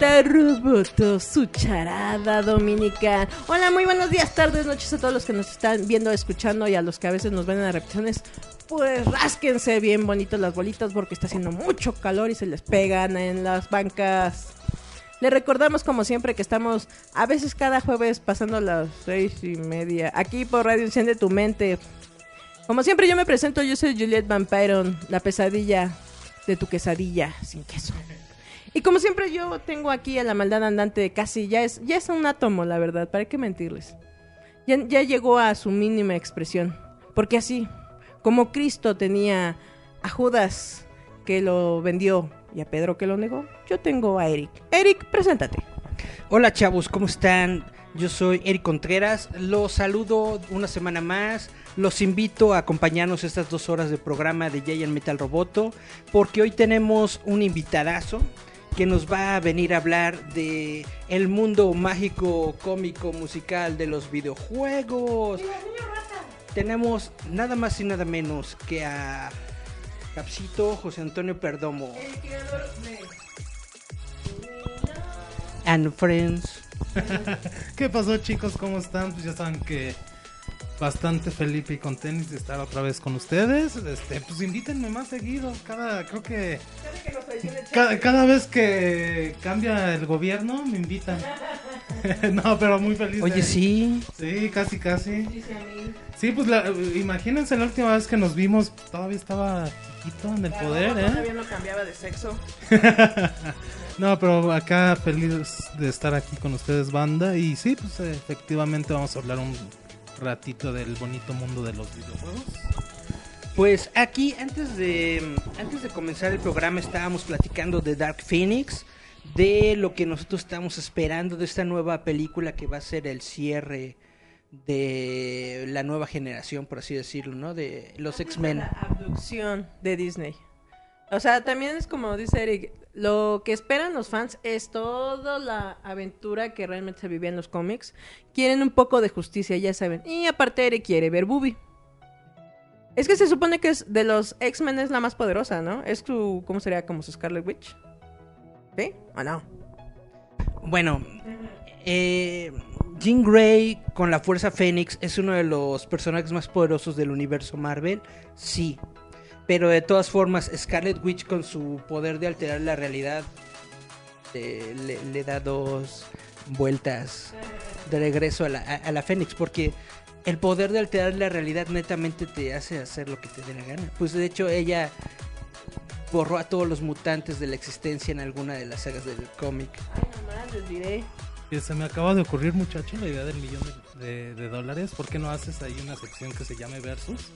Giant Meta Roboto, su charada dominical. Hola, muy buenos días, tardes, noches a todos los que nos están viendo, escuchando y a los que a veces nos ven en las repeticiones. Pues rásquense bien bonitos las bolitas porque está haciendo mucho calor y se les pegan en las bancas. Les recordamos como siempre que estamos a veces cada jueves pasando las seis y media aquí por Radio Enciende tu Mente. Como siempre yo me presento, yo soy Juliet Vampiron, la pesadilla de tu quesadilla sin queso. Y como siempre yo tengo aquí a la maldad andante de casi, ya es, ya es un átomo, la verdad, ¿para qué mentirles? Ya, ya llegó a su mínima expresión. Porque así, como Cristo tenía a Judas que lo vendió y a Pedro que lo negó, yo tengo a Eric. Eric, preséntate. Hola chavos, ¿cómo están? Yo soy Eric Contreras, los saludo una semana más, los invito a acompañarnos estas dos horas de programa de Giant Metal Roboto, porque hoy tenemos un invitadazo que nos va a venir a hablar de el mundo mágico, cómico, musical de los videojuegos. Tenemos nada más y nada menos que a Capsito José Antonio Perdomo. And Friends. ¿Qué pasó chicos? ¿Cómo están? Pues ya saben que bastante feliz y con tenis de estar otra vez con ustedes. Este, pues invítenme más seguido. Cada, creo que cada, cada vez que cambia el gobierno me invitan. no, pero muy feliz. Oye, de- sí. Sí, casi, casi. Sí, pues la- imagínense la última vez que nos vimos, todavía estaba chiquito en el poder, ¿eh? Todavía no cambiaba de sexo. No, pero acá feliz de estar aquí con ustedes, banda. Y sí, pues efectivamente vamos a hablar un ratito del bonito mundo de los videojuegos. Pues aquí antes de antes de comenzar el programa estábamos platicando de Dark Phoenix, de lo que nosotros estamos esperando de esta nueva película que va a ser el cierre de la nueva generación, por así decirlo, ¿no? De los X-Men. La abducción de Disney. O sea, también es como dice Eric, lo que esperan los fans es toda la aventura que realmente se vivía en los cómics. Quieren un poco de justicia, ya saben. Y aparte Eric quiere ver Booby. Es que se supone que es de los X-Men es la más poderosa, ¿no? Es su, ¿cómo sería? Como su Scarlet Witch. ¿Sí? ¿O no? Bueno, eh, Jean Grey con la Fuerza Fénix es uno de los personajes más poderosos del universo Marvel, sí. Pero de todas formas, Scarlet Witch con su poder de alterar la realidad eh, le, le da dos vueltas de regreso a la, a- a la Fénix, porque el poder de alterar la realidad netamente te hace hacer lo que te dé la gana. Pues de hecho ella borró a todos los mutantes de la existencia en alguna de las sagas del cómic. Ay, nomás les diré. Y se me acaba de ocurrir, muchacho, la idea del millón de, de- de dólares. ¿Por qué no haces ahí una sección que se llame Versus?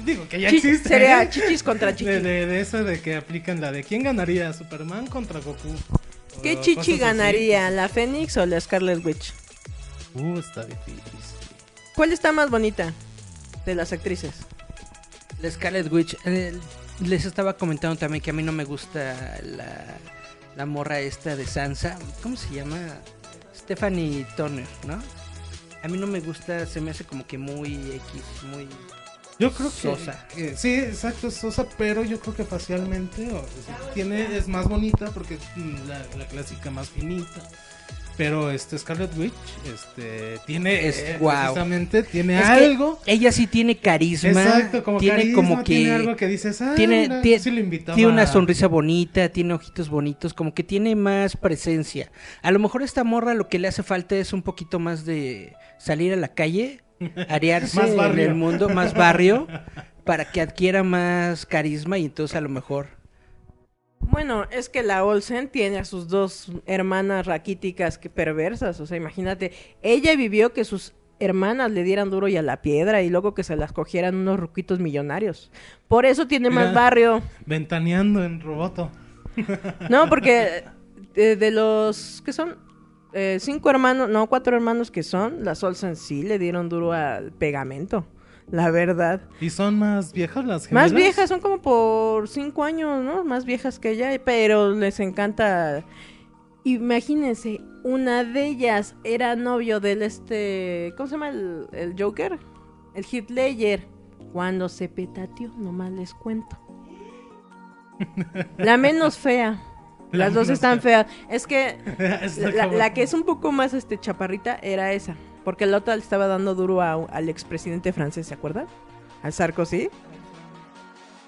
Digo que ya existe. sería ¿eh? chichis contra chichis. De, de, de eso de que aplican la de quién ganaría, Superman contra Goku. ¿Qué chichi así. ganaría? ¿La Fénix o la Scarlet Witch? Uh, está difícil. ¿Cuál está más bonita de las actrices? La Scarlet Witch. eh, les estaba comentando también que a mí no me gusta la, la morra esta de Sansa. ¿Cómo se llama? Stephanie Turner, ¿no? A mí no me gusta, se me hace como que muy X, muy... Yo creo que, Sosa. que- sí, exacto, es sosa, pero yo creo que facialmente o, sea, tiene es más bonita porque mm, la, la clásica más finita. Pero este Scarlet Witch este tiene Es- eh, guau. precisamente tiene Es algo. ella sí tiene carisma. Exacto, como tiene carisma, como que tiene algo que dices, ah, tiene, sí lo tiene una sonrisa bonita, tiene ojitos bonitos, como que tiene más presencia. A lo mejor esta morra lo que le hace falta es un poquito más de salir a la calle, arearse Más en barrio. el mundo, más barrio, para que adquiera más carisma y entonces a lo mejor... Bueno, es que la Olsen tiene a sus dos hermanas raquíticas que perversas. O sea, imagínate, ella vivió que sus hermanas le dieran duro y a la piedra y luego que se las cogieran unos ruquitos millonarios. Por eso tiene más barrio. Ventaneando en Roboto. No, porque de, de los que son eh, cinco hermanos, no, cuatro hermanos que son, las Olsen sí le dieron duro al pegamento. La verdad. ¿Y son más viejas las Más gemelas? viejas, son como por cinco años, ¿no? Más viejas que ella, pero les encanta. Imagínense, una de ellas era novio del este. ¿Cómo se llama el, el Joker? El Ledger. Cuando se petateó, nomás les cuento. La menos fea. La Las dos están feas. Es que la, que es un poco más este chaparrita era esa. Porque la otra le estaba dando duro a- al expresidente francés, ¿se acuerdan? Al Sarkozy.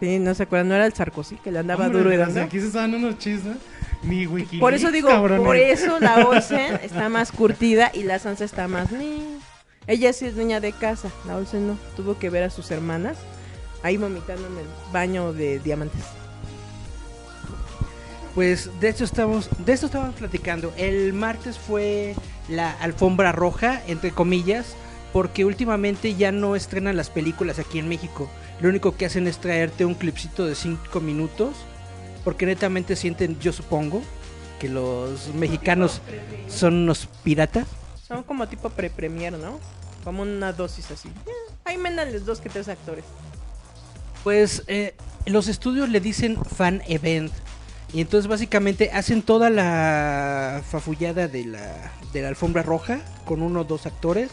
Sí, no se acuerdan, no era el Sarkozy que le andaba Hombre, duro y dando. Aquí se estaban unos chismes. Ni Wikileaks, Por eso digo, cabrones. por eso la Olsen está más curtida y la Sansa está más... Ella sí es niña de casa, la Olsen no. Tuvo que ver a sus hermanas ahí vomitando en el baño de diamantes. Pues de esto estamos, de esto estábamos platicando. El martes fue la alfombra roja, entre comillas, porque últimamente ya no estrenan las películas aquí en México. Lo único que hacen es traerte un clipcito de 5 minutos, porque netamente sienten, yo supongo, que los mexicanos son unos piratas. Son como tipo pre-premier, ¿no? Como una dosis así. Ahí méndanles dos que tres actores. Pues eh, los estudios le dicen fan event. Y entonces básicamente hacen toda la fafullada de la, de la alfombra roja con uno o dos actores.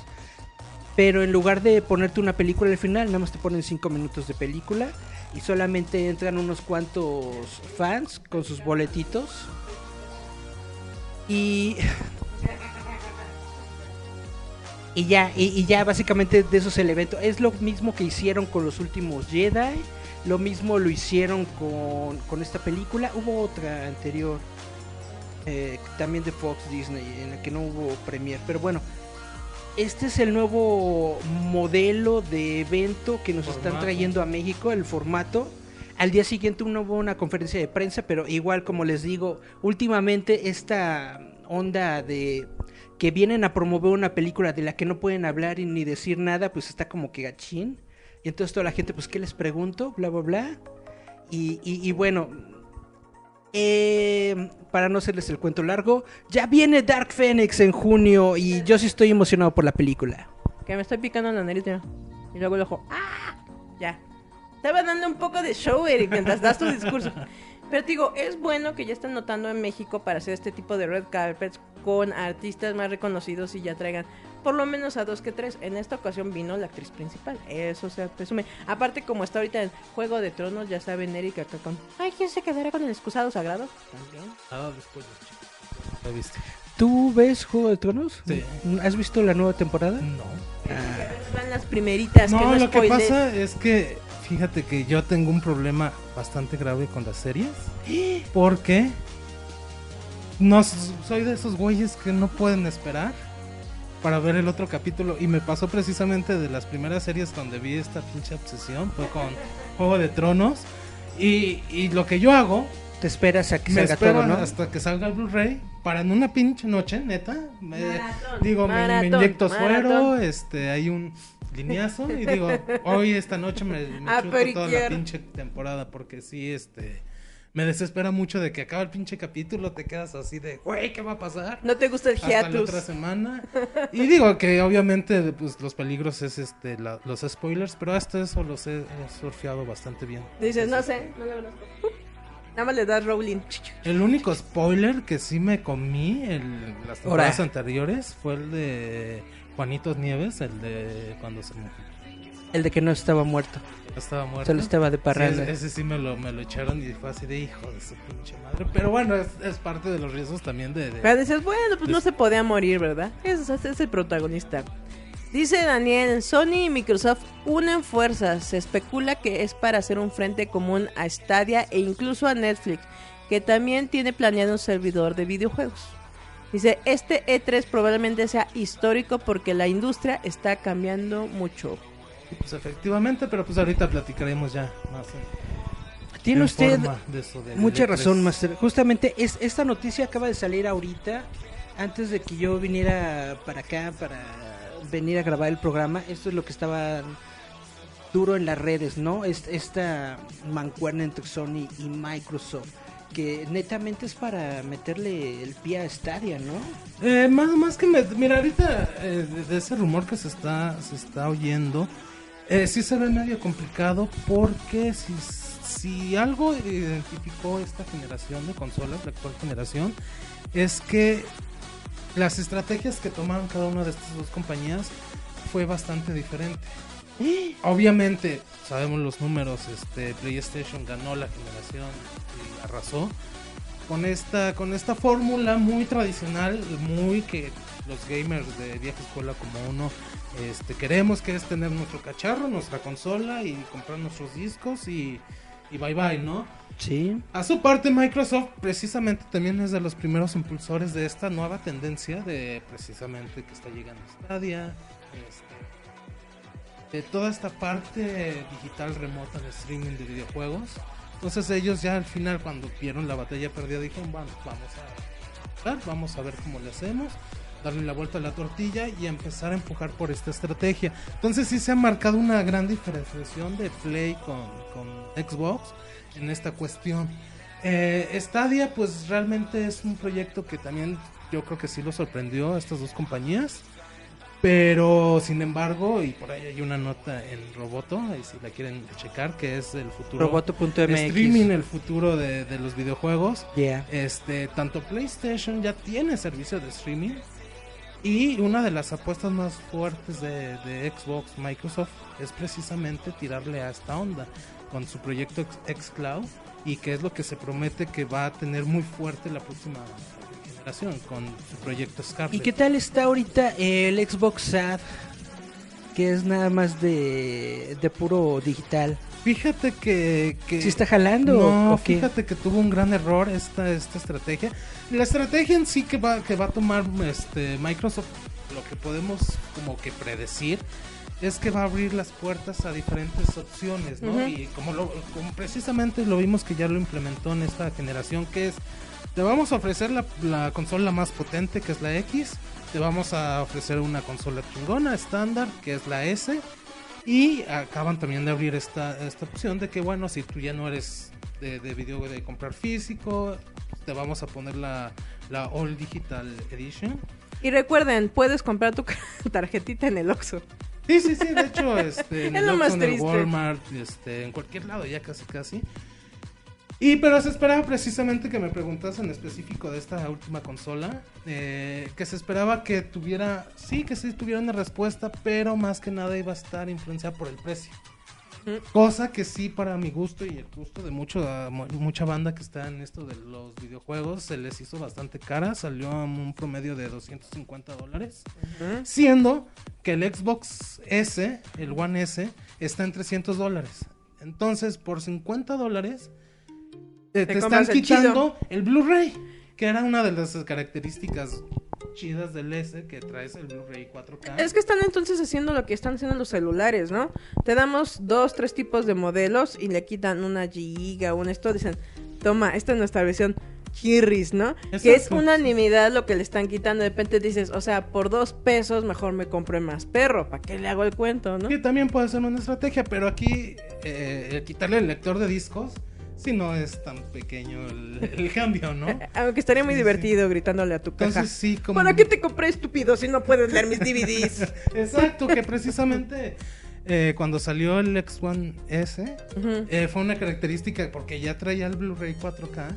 Pero en lugar de ponerte una película al final, nada más te ponen cinco minutos de película. Y solamente entran unos cuantos fans con sus boletitos. Y... Y ya, y, y ya básicamente de eso es el evento. Es lo mismo que hicieron con los últimos Jedi. Lo mismo lo hicieron con, con esta película. Hubo otra anterior. eh, también de Fox Disney. En la que no hubo premier. Pero bueno. Este es el nuevo modelo de evento que nos están trayendo a México. El formato. Al día siguiente uno hubo una conferencia de prensa. Pero igual como les digo. Últimamente esta onda de que vienen a promover una película de la que no pueden hablar y ni decir nada, pues está como que gachín. Y entonces toda la gente, pues, ¿qué les pregunto? Bla, bla, bla. Y, y- bueno, eh, para no hacerles el cuento largo, ya viene Dark Phoenix en junio y yo sí estoy emocionado por la película. Que me estoy picando en la nariz ya. Y luego el ojo. ¡Ah! Ya. Estaba dando un poco de show, Eric, mientras das tu discurso. Pero te digo, es bueno que ya están notando en México para hacer este tipo de red carpets con artistas más reconocidos y ya traigan por lo menos a dos que tres. En esta ocasión vino la actriz principal. Eso se presume. Aparte, como está ahorita en Juego de Tronos, ya saben, Eric acá con. Ay, ¿quién se quedará con el excusado sagrado? También. Ah, después los chicos. ¿Lo viste? ¿Tú ves Juego de Tronos? Sí. ¿Has visto la nueva temporada? No. Van las primeritas. que No, lo que pasa es que fíjate que yo tengo un problema bastante grave con las series. Porque no soy de esos güeyes que no pueden esperar para ver el otro capítulo. Y me pasó precisamente de las primeras series donde vi esta pinche obsesión. Fue con Juego de Tronos. Y, y lo que yo hago, Te esperas a que me salga espero todo, ¿no? hasta que salga el Blu-ray. Para en una pinche noche, neta. me- Maratón, digo, me- inyecto maratón. suero. Este, hay un lineazo. Y digo, hoy esta noche me, me chuto toda la pinche temporada. Porque sí, este. Me desespera mucho de que acaba el pinche capítulo, te quedas así de, güey, ¿qué va a pasar? No te gusta el Hasta la hiatus. otra semana. Y digo que obviamente pues los peligros es este la- los spoilers, pero hasta eso los he, he surfeado bastante bien. Dices, no sé, no lo conozco. Nada más le das rolling. El único spoiler que sí me comí en las temporadas anteriores fue el de Juanitos Nieves, el de cuando se El de que no estaba muerto. Estaba muerto. Solo estaba de parranda. ese, ese sí me lo, me lo echaron y fue así de hijo de su pinche madre. Pero bueno, es, es parte de los riesgos también de... de- Pero dices, bueno, pues no se podía morir, ¿verdad? Ese es, es el protagonista. Dice Daniel, Sony y Microsoft unen fuerzas. Se especula que es para hacer un frente común a Stadia e incluso a Netflix, que también tiene planeado un servidor de videojuegos. Dice, este E3 probablemente sea histórico porque la industria está cambiando mucho. Pues efectivamente, pero pues ahorita platicaremos ya más. en- Tiene en usted de mucha E3. razón, Master. Justamente es, esta noticia acaba de salir ahorita, antes de que yo viniera para acá, para venir a grabar el programa. Esto es lo que estaba duro en las redes, ¿no? Es- esta mancuerna entre Sony y Microsoft, que netamente es para meterle el pie a Stadia, ¿no? Eh, más, más que me- mira ahorita eh, de ese rumor que se está se está oyendo eh, sí se ve medio complicado porque si si algo identificó esta generación de consolas la actual generación es que las estrategias que tomaron cada una de estas dos compañías fue bastante diferente. Obviamente sabemos los números este PlayStation ganó la generación y arrasó. Con esta con esta fórmula muy tradicional muy que los gamers de vieja escuela como uno este queremos que es tener nuestro cacharro nuestra consola y comprar nuestros discos y, y bye bye no Sí. a su parte, Microsoft precisamente también es de los primeros impulsores de esta nueva tendencia de precisamente que está llegando Stadia, este, de toda esta parte digital remota de streaming de videojuegos. Entonces ellos ya al final cuando vieron la batalla perdida dijeron, bueno, vamos a ver, vamos a ver cómo le hacemos, darle la vuelta a la tortilla y empezar a empujar por esta estrategia. Entonces sí se ha marcado una gran diferenciación de Play con, con Xbox en esta cuestión. Eh, Stadia pues realmente es un proyecto que también yo creo que sí lo sorprendió a estas dos compañías. Pero sin embargo, y por ahí hay una nota en Roboto, ahí si la quieren checar, que es el futuro Roboto.mx. streaming, el futuro de, de los videojuegos. Yeah. Este, tanto PlayStation ya tiene servicio de streaming y una de las apuestas más fuertes de, Xbox, Microsoft, es precisamente tirarle a esta onda con su proyecto xCloud y que es lo que se promete que va a tener muy fuerte la próxima generación con su proyecto Scarlet. ¿Y qué tal está ahorita el Xbox SAD? Que es nada más de, de puro digital. Fíjate que, que ¿Sí está jalando No, fíjate que tuvo un gran error esta esta estrategia. La estrategia en sí que va que va a tomar este Microsoft, lo que podemos como que predecir es que va a abrir las puertas a diferentes opciones, ¿no? Ujú. Y como lo como precisamente lo vimos que ya lo implementó en esta generación que es te vamos a ofrecer la, la consola más potente que es la X, te vamos a ofrecer una consola chingona estándar que es la S y acaban también de abrir esta, esta opción de que, bueno, si tú ya no eres de, de video de comprar físico, te vamos a poner la, la All Digital Edition. Y recuerden, puedes comprar tu tarjetita en el Oxxo. Sí, sí, sí, de hecho, este, en Es el lo Oxxo, más en el. Walmart, este, en cualquier lado, ya casi, casi. Y pero se esperaba precisamente que me preguntas en específico de esta última consola, eh, que se esperaba que tuviera, sí, que sí tuviera una respuesta, pero más que nada iba a estar influenciada por el precio. Cosa que sí, para mi gusto y el gusto de mucho, mucha banda que está en esto de los videojuegos, se les hizo bastante cara. Salió a un promedio de 250 dólares. Siendo que el Xbox S, el One S, está en 300 dólares. Entonces, por 50 dólares, eh, te, están quitando el Blu-ray, que era una de las características chidas del S, que traes el Blu-ray 4K. Es que están entonces haciendo lo que están haciendo los celulares, ¿no? Te damos dos, tres tipos de modelos y le quitan una giga, un esto, dicen, toma, esta es nuestra versión Kirris, ¿no? Que es unanimidad lo que le están quitando. De repente dices, o sea, por dos pesos mejor me compro más perro. ¿Para qué le hago el cuento, no? Que también puede ser una estrategia, pero aquí eh, el quitarle el lector de discos, si no es tan pequeño el, el cambio, ¿no? Aunque estaría muy Sí, sí. divertido gritándole a tu caja. Entonces sí, como... ¿Para qué te compré estúpido si no puedes leer mis DVDs? Exacto, que precisamente eh, cuando salió el X1 S Ujú. eh, fue una característica porque ya traía el Blu-ray 4K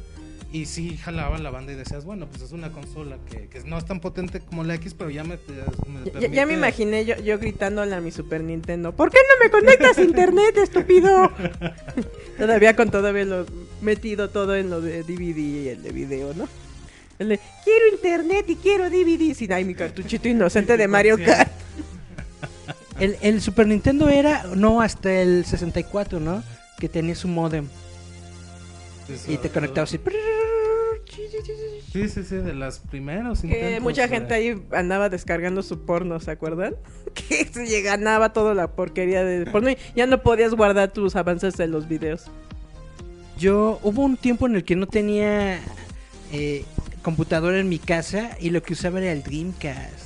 Y sí jalaba la banda y decías, bueno, pues es una consola que, que no es tan potente como la X, pero ya me, me Ya, ya me imaginé yo, yo gritándole a mi Super Nintendo, ¿por qué no me conectas a internet, estúpido? todavía con todavía lo metido todo en lo de DVD y el de video, ¿no? El de, quiero internet y quiero DVD. Sin ay, mi cartuchito inocente de Mario Kart. El, el Super Nintendo era, no, hasta el 64, ¿no? Que tenía su modem Eso, y te conectabas y... Sí, sí, sí, de las primeros Que mucha de- gente ahí andaba descargando su porno, ¿se acuerdan? Que se ganaba toda la porquería de porno y ya no podías guardar tus avances de los videos. Yo hubo un tiempo en el que no tenía eh, computadora en mi casa y lo que usaba era el Dreamcast.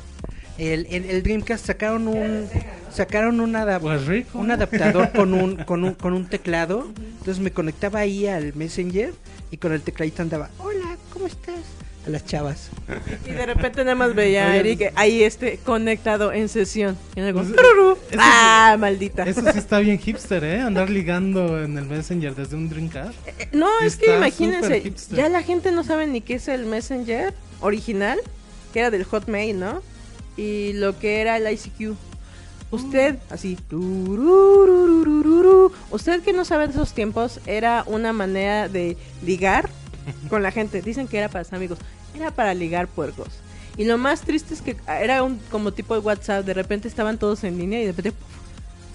El, el, el Dreamcast sacaron un sacaron un, adap- Pues un adaptador con un, con un con un teclado. Entonces me conectaba ahí al Messenger y con el tecladito andaba, "Hola, ¿cómo estás?" a las chavas. Y de repente nada más veía a Eric ahí este conectado en sesión. Y luego, Pues, ah, maldita. Eso sí está bien hipster, ¿eh? Andar ligando en el Messenger desde un Dreamcast. Eh, No, es que imagínense, ya la gente no sabe ni qué es el Messenger original, que era del Hotmail, ¿no? Y lo que era el ICQ. Usted, así, usted que no sabe en esos tiempos, era una manera de ligar con la gente. Dicen que era para amigos, era para ligar puercos. Y lo más triste es que era un como tipo de WhatsApp, de repente estaban todos en línea y de repente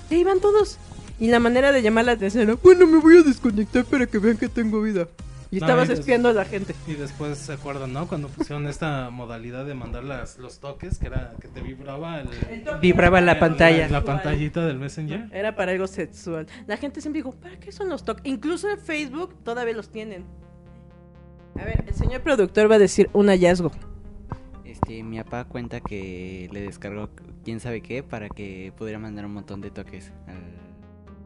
se iban todos. Y la manera de llamar la atención era, bueno, me voy a desconectar para que vean que tengo vida. Y No, estabas y espiando a la gente. Y después se acuerdan, ¿no? Cuando pusieron esta modalidad de mandar las, los toques, que era que te vibraba el, Vibraba la el- pantalla. La, pantallita del Messenger. Era para algo sexual. La gente siempre dijo, ¿para qué son los toques? Incluso en Facebook todavía los tienen. A ver, el señor productor va a decir un hallazgo. Este, mi papá cuenta que le descargó quién sabe qué para que pudiera mandar un montón de toques al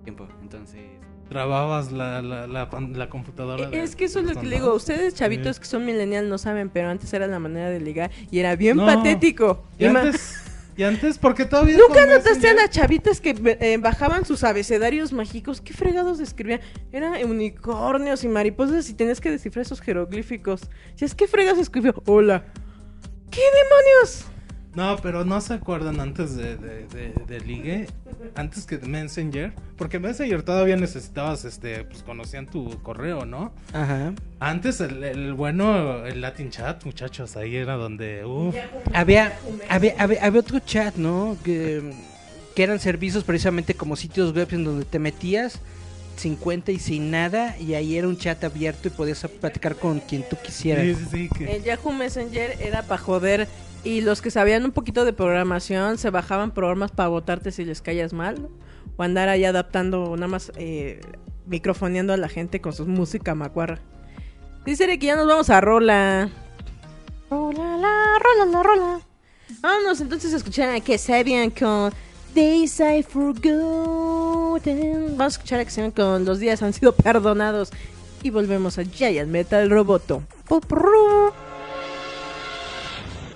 tiempo. Entonces, Trababas la, la, la, la computadora. de- Eh, Es que eso es lo que le digo. Ustedes, chavitos Sí. que son millennials, no saben, pero antes era la manera de ligar y era bien No. patético. Y antes, y antes, porque todavía. ¿Nunca notaste a las chavitas que eh, bajaban sus abecedarios mágicos? ¿Qué fregados escribían? Eran unicornios y mariposas y tenías que descifrar esos jeroglíficos. Si es que fregas escribió, hola. ¿Qué demonios? No, pero no se acuerdan antes de, de, de, de ligue, antes que de Messenger, porque Messenger todavía necesitabas, este, pues conocían tu correo, ¿no? Ajá. Antes el, el bueno, el Latin Chat, muchachos, ahí era donde, uff, Había, había, había, había otro chat, ¿no? Que, que eran servicios precisamente como sitios web en donde te metías 50 y sin nada y ahí era un chat abierto y podías platicar con quien tú quisieras. sí, sí, sí, que- El Yahoo Messenger era para joder y los que sabían un poquito de programación se bajaban programas para votarte si les caías mal o andar ahí adaptando, nada más eh, microfoneando a la gente con su música macuarra. Dice que ya nos vamos a rola. Rola, la, rola, la, rola. Vámonos entonces a escuchar a que Sabian con Days I Forgotten. Vamos a escuchar a que Sabian con Los días han sido perdonados. Y volvemos a Giant Metal Roboto. Popurru.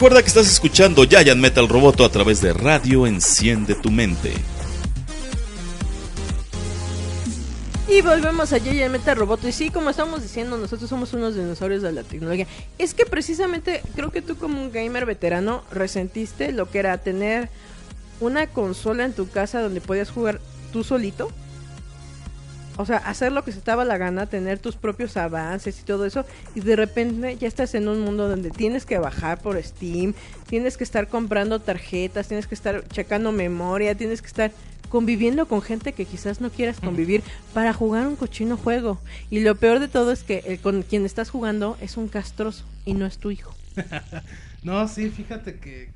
Recuerda que estás escuchando Giant Metal Roboto a través de Radio Enciende tu Mente. Y volvemos a Giant Metal Roboto. Y sí, como estamos diciendo, nosotros somos unos dinosaurios de la tecnología. Es que precisamente creo que tú como un gamer veterano resentiste lo que era tener una consola en tu casa donde podías jugar tú solito. O sea, hacer lo que se estaba la gana, tener tus propios avances y todo eso. Y de repente ya estás en un mundo donde tienes que bajar por Steam, tienes que estar comprando tarjetas, tienes que estar checando memoria, tienes que estar conviviendo con gente que quizás no quieras convivir para jugar un cochino juego. Y lo peor de todo es que el con quien estás jugando es un castroso y no es tu hijo. No, sí, fíjate que...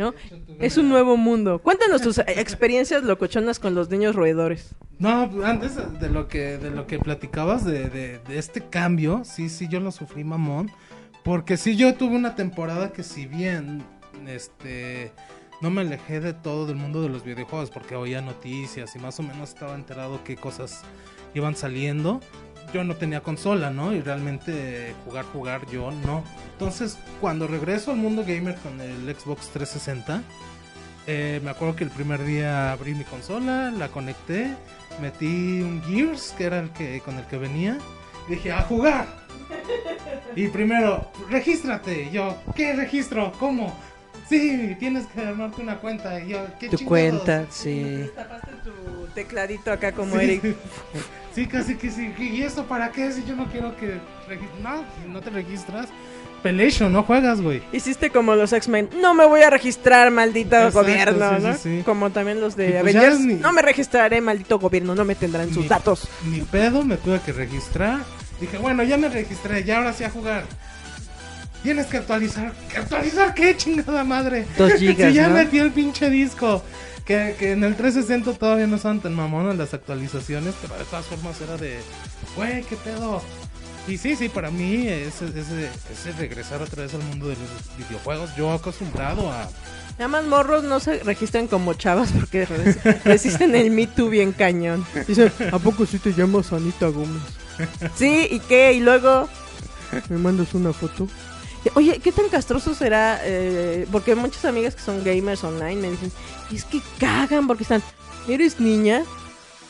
¿no? Es un nuevo mundo. Cuéntanos tus experiencias locochonas con los niños roedores. No, antes de lo que de lo que platicabas de, de, de este cambio, sí, sí, yo lo sufrí mamón. Porque sí, yo tuve una temporada que si bien, este, no me alejé de todo del mundo de los videojuegos porque oía noticias y más o menos estaba enterado qué cosas iban saliendo. Yo no tenía consola, ¿no? Y realmente jugar, jugar, yo no. Entonces, cuando regreso al mundo gamer con el Xbox 360, eh, me acuerdo que el primer día abrí mi consola, la conecté, metí un Gears, que era el que con el que venía, y dije, a jugar. Y primero, regístrate. Y yo, ¿qué registro? ¿Cómo? Sí, tienes que armarte una cuenta. Y yo, ¿qué Tu chingados?". cuenta, sí. Tapaste tu tecladito acá como Sí. Eric. Sí, casi que sí. ¿Y esto para qué? Si yo no quiero que... No, si no te registras. Pelation, no juegas, güey. Hiciste como los X-Men. No me voy a registrar, maldito Exacto, gobierno, sí, ¿no? sí, sí. Como también los de pues Avengers. ni- No me registraré, maldito gobierno. No me tendrán sus Ni- datos. Ni pedo, me tuve que registrar. Dije, bueno, ya me registré, ya ahora sí a jugar. Tienes que actualizar. ¿Que ¿Actualizar qué, chingada madre? Dos gigas, Si ya ¿no? metí el pinche disco. Que, que en el 360 todavía no son tan mamonas las actualizaciones, pero de todas formas era de, güey, qué pedo. Y sí, sí, para mí ese, ese, ese regresar otra vez al mundo de los videojuegos, yo acostumbrado a... Nada más morros no se registran como chavas porque res- resisten el Me Too bien cañón. Dicen, ¿a poco sí te llamas Anita Gómez? Sí, ¿y qué? Y luego, ¿me mandas una foto? Oye, ¿qué tan castroso será? Eh, porque muchas amigas que son gamers online me dicen, es que cagan porque están, ¿eres niña?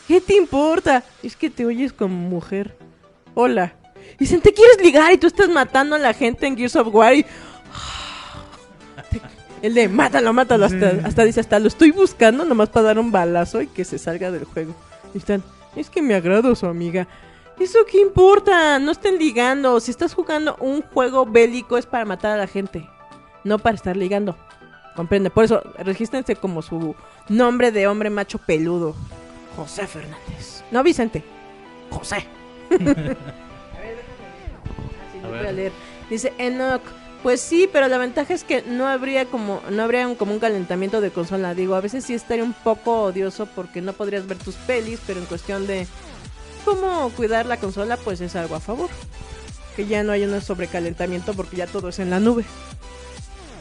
¿Qué te importa? Es que te oyes como mujer. Hola. Dicen, ¿te quieres ligar y tú estás matando a la gente en Gears of War? Y... El de mátalo, mátalo. Hasta, Sí. hasta dice, hasta lo estoy buscando nomás para dar un balazo y que se salga del juego. Y están, es que me agrado su amiga. ¿Eso qué importa? No estén ligando. Si estás jugando un juego bélico es para matar a la gente, no para estar ligando. Comprende. Por eso, regístrense como su nombre de hombre macho peludo. José Fernández. No Vicente. José. a ver, déjame. Así lo voy a leer. Dice Enoch. Pues sí, pero la ventaja es que no habría como no habría un, como un calentamiento de consola. Digo, a veces sí estaría un poco odioso porque no podrías ver tus pelis, pero en cuestión de cómo cuidar la consola, pues es algo a favor. Que ya no hay un sobrecalentamiento porque ya todo es en la nube.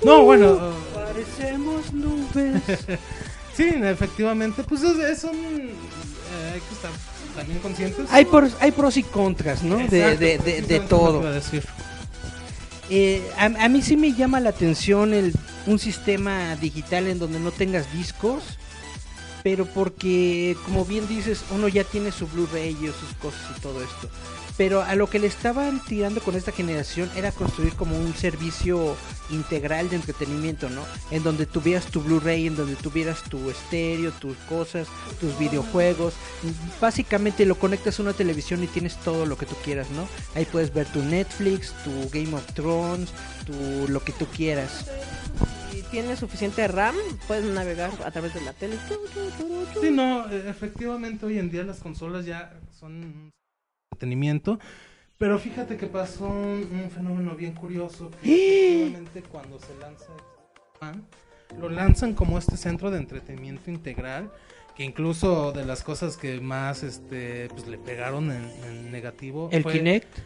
No, bueno, Parecemos nubes. sí, efectivamente, pues es, es un... eh, hay que estar también conscientes. hay, por- hay pros y contras, ¿no? De, Exacto, de, de, de precisamente lo que todo. a decir. Eh, a, a mí sí me llama la atención el, un sistema digital en donde no tengas discos, pero porque, como bien dices, uno ya tiene su Blu-ray y sus cosas y todo esto. Pero a lo que le estaban tirando con esta generación era construir como un servicio integral de entretenimiento, ¿no? En donde tuvieras tu Blu-ray, en donde tuvieras tu estéreo, tus cosas, tus videojuegos. Básicamente lo conectas a una televisión y tienes todo lo que tú quieras, ¿no? Ahí puedes ver tu Netflix, tu Game of Thrones, tu lo que tú quieras. Si tienes suficiente RAM, puedes navegar a través de la tele. Sí, no, eh, efectivamente hoy en día las consolas ya son entretenimiento. Pero fíjate que pasó un, un fenómeno bien curioso. Que efectivamente cuando se lanza lo lanzan como este centro de entretenimiento integral. Que incluso de las cosas que más este pues le pegaron en, en negativo. El fue- Kinect.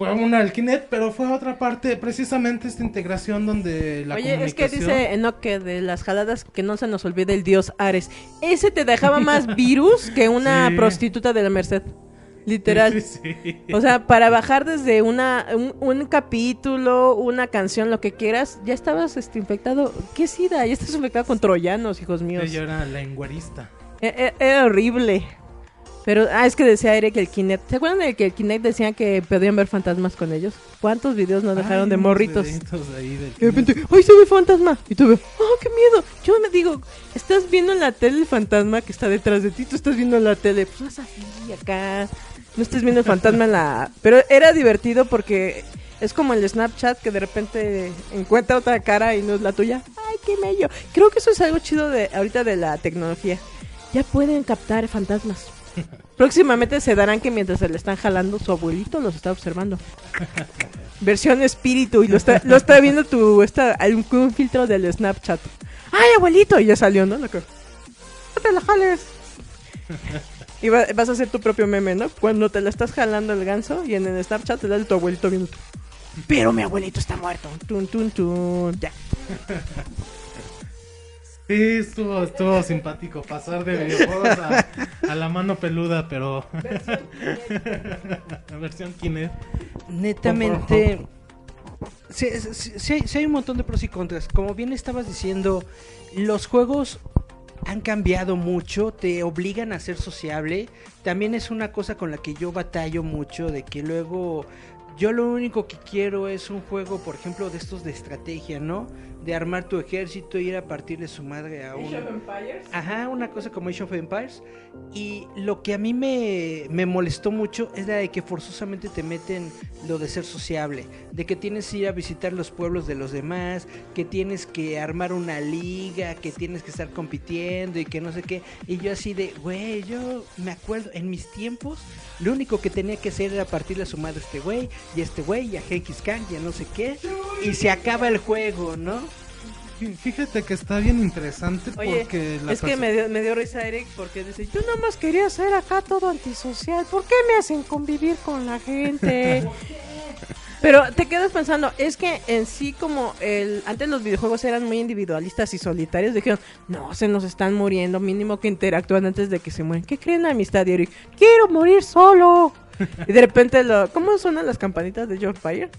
Fue una el Kinect, pero fue otra parte, precisamente esta integración donde la Oye, es que dice Enoch que de las jaladas que no se nos olvide el dios Ares. Ese te dejaba más virus que una Sí. prostituta de la Merced. Literal. Sí, sí. O sea, para bajar desde una un, un capítulo, una canción, lo que quieras, ya estabas este, infectado. ¿Qué sida? Ya estás infectado con troyanos, hijos míos. Ella era lenguarista. E- e- Era horrible. Pero, ah, es que decía Eric el Kinect. ¿Se acuerdan de que el Kinect decía que podían ver fantasmas con ellos? ¿Cuántos videos nos dejaron Ay, de morritos? videitos ahí del Y de repente, ¡ay, se ve fantasma! Y tú ves, ¡oh, qué miedo! Yo me digo, estás viendo en la tele el fantasma que está detrás de ti, tú estás viendo en la tele, pues vas así, acá. No estés viendo el fantasma en la. Pero era divertido porque es como el Snapchat que de repente encuentra otra cara y no es la tuya. ¡Ay, qué mello! Creo que eso es algo chido de ahorita de la tecnología. Ya pueden captar fantasmas. Próximamente se darán que mientras se le están jalando, su abuelito los está observando. Versión espíritu y lo está, lo está viendo tu está un, filtro del Snapchat. ¡Ay, abuelito! Y ya salió, ¿no? Cara, ¡No te la jales! Y va- vas a hacer tu propio meme, ¿no? Cuando te la estás jalando el ganso y en el Snapchat te da tu abuelito viendo. Pero mi abuelito está muerto. Tun, tun, tun. Ya. Sí, estuvo, estuvo simpático pasar de videojuegos a, la mano peluda, pero. versión Kinect. Netamente. Sí, sí, sí hay un montón de pros y contras. Como bien estabas diciendo, los juegos han cambiado mucho, te obligan a ser sociable. También es una cosa con la que yo batallo mucho, de que luego yo lo único que quiero es un juego, por ejemplo, de estos de estrategia, ¿no? De armar tu ejército y ir a partirle su madre a un... Ajá, una cosa como Age of Empires. Y lo que a mí me, me molestó mucho es la de que forzosamente te meten lo de ser sociable. De que tienes que ir a visitar los pueblos de los demás, que tienes que armar una liga, que tienes que estar compitiendo y que no sé qué. Y yo así de, güey, yo me acuerdo, en mis tiempos, lo único que tenía que hacer era partirle a su madre a este güey, y a este güey, y a Genghis Khan, y a no sé qué. Y se acaba el juego, ¿no? Fí- Fíjate que está bien interesante Oye, porque la es que me dio, me dio risa Eric porque dice, yo nada más quería ser acá todo antisocial, ¿por qué me hacen convivir con la gente? Pero te quedas pensando, es que en sí como el antes los videojuegos eran muy individualistas y solitarios, dijeron, no, se nos están muriendo, mínimo que interactúan antes de que se mueren. ¿Qué creen amistad, y Eric? Quiero morir solo. Y de repente, lo, ¿cómo suenan las campanitas de John Fire?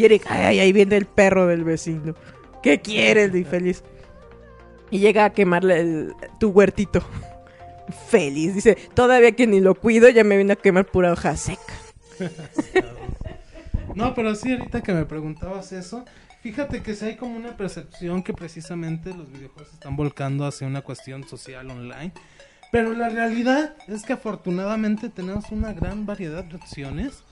Y Eric, ay, ahí viene el perro del vecino. ¿Qué quieres, infeliz? Y llega a quemarle el- tu huertito. Feliz, dice, todavía que ni lo cuido, ya me viene a quemar pura hoja seca. No, pero sí, ahorita que me preguntabas eso, fíjate que sí hay como una percepción que precisamente los videojuegos están volcando hacia una cuestión social online. Pero la realidad es que afortunadamente tenemos una gran variedad de opciones.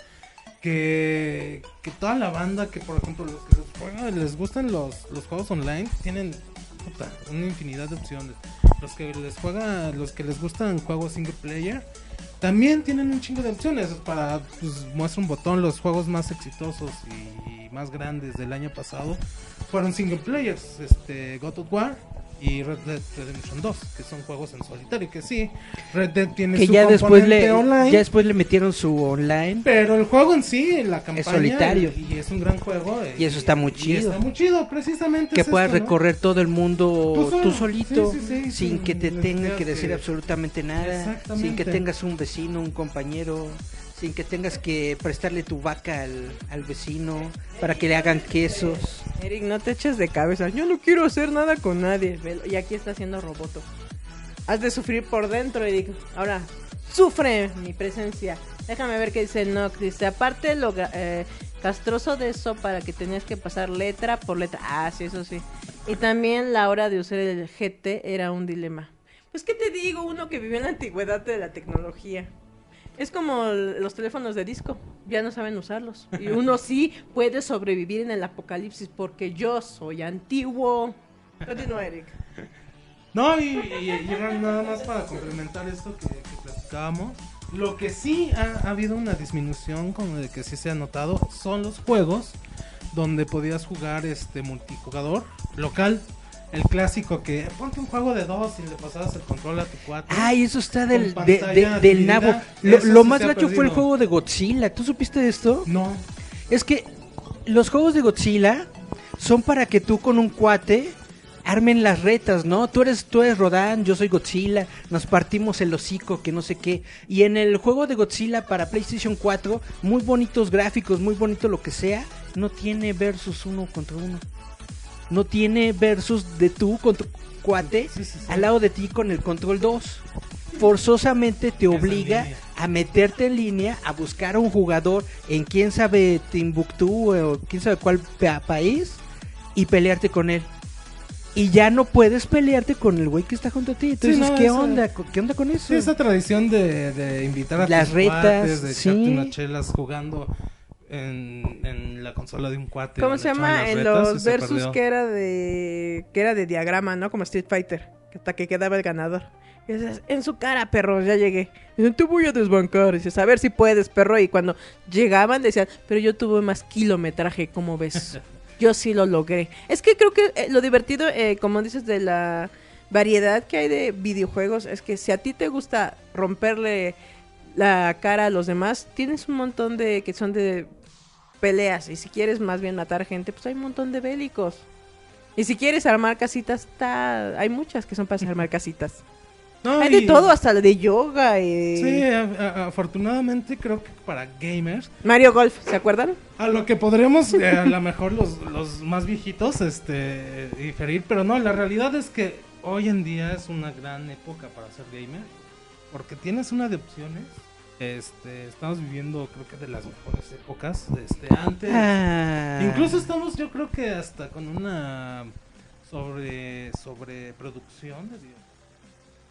Que, que toda la banda que, por ejemplo, los que les, juegan- les gustan los, los juegos online tienen puta, una infinidad de opciones. Los que les juega, los que les gustan juegos single player también tienen un chingo de opciones para pues, muestra un botón los juegos más exitosos y más grandes del año pasado fueron single players este God of War y Red Dead Redemption 2 que son juegos en solitario que sí Red Dead tiene Que su ya después le online ya después le metieron su online. pero el juego en sí la campaña solitario. y, y es un gran juego Y eso está muy y chido. está muy chido precisamente que es puedas esto, ¿no? recorrer todo el mundo Tú solo. tú solito, Sí, sí, sí, sin que te tenga necesidad que decir de- absolutamente nada, sin que tengas un vecino, un compañero, sin que tengas que prestarle tu vaca al, al vecino para que le hagan quesos. Eric, no te eches de cabeza. Yo no quiero hacer nada con nadie. Y aquí está haciendo roboto. Has de sufrir por dentro, Eric. Ahora, sufre mi presencia. Déjame ver qué dice Nox. Dice, aparte lo eh, de eso para que tenías que pasar letra por letra. Ah, sí, eso sí. Y también la hora de usar el GT era un dilema. Pues, ¿qué te digo? Uno que vivió en la antigüedad de la tecnología. Es como los teléfonos de disco, ya no saben usarlos. Y uno sí puede sobrevivir en el apocalipsis porque yo soy antiguo. Continúa, Eric. No, y, y- nada más para complementar esto que, que platicábamos. Lo que sí ha, ha habido una disminución, como de que sí se ha notado, son los juegos donde podías jugar este multijugador local. El clásico que ponte un juego de dos y le pasabas el control a tu cuate. Ay, eso está del, de- de- del nabo. Lo, eso lo sí más gacho fue el juego de Godzilla. ¿Tú supiste de esto? No, Es que los juegos de Godzilla son para que tú con un cuate armen las retas, ¿no? Tú eres, tú eres Rodan, yo soy Godzilla, nos partimos el hocico, que no sé qué. Y en el juego de Godzilla para PlayStation 4, muy bonitos gráficos, muy bonito lo que sea, no tiene versus uno contra uno. No tiene versus de tú con tu cuate Sí, sí, sí. al lado de ti con el control 2. Forzosamente te obliga a meterte en línea, a buscar a un jugador en quién sabe Timbuktu o quién sabe cuál pa- país y pelearte con él. Y ya no puedes pelearte con el güey que está junto a ti. Entonces, no, ¿qué esa- onda? ¿Qué onda con eso? Esa tradición de, de invitar a Las tus retas, cuates, de echarte unas chelas jugando en, en la consola de un cuate. ¿Cómo se llama? En retas, los versus perdió. que era de que era de diagrama, ¿no? Como Street Fighter, que hasta que quedaba el ganador. Y dices, en su cara, perro, ya llegué. Dicen, te voy a desbancar. Y dices, a ver si puedes, perro. Y cuando llegaban decían, pero yo tuve más kilometraje, ¿cómo ves? yo sí lo logré. Es que creo que eh, lo divertido, eh, como dices, de la variedad que hay de videojuegos, es que si a ti te gusta romperle la cara a los demás, tienes un montón de que son de peleas. Y si quieres más bien matar gente, pues hay un montón de bélicos. Y si quieres armar casitas, está... hay muchas que son para armar casitas. No, Hay de todo, hasta de yoga. Y... Sí, a- a- afortunadamente creo que para gamers, Mario Golf, ¿se acuerdan? a lo que podremos eh, a lo mejor los, los más viejitos este diferir, pero no, la realidad es que hoy en día es una gran época para ser gamer, porque tienes una de opciones. Este, estamos viviendo creo que de las mejores épocas, este antes Ah. Incluso estamos, yo creo que hasta con una sobre sobreproducción de.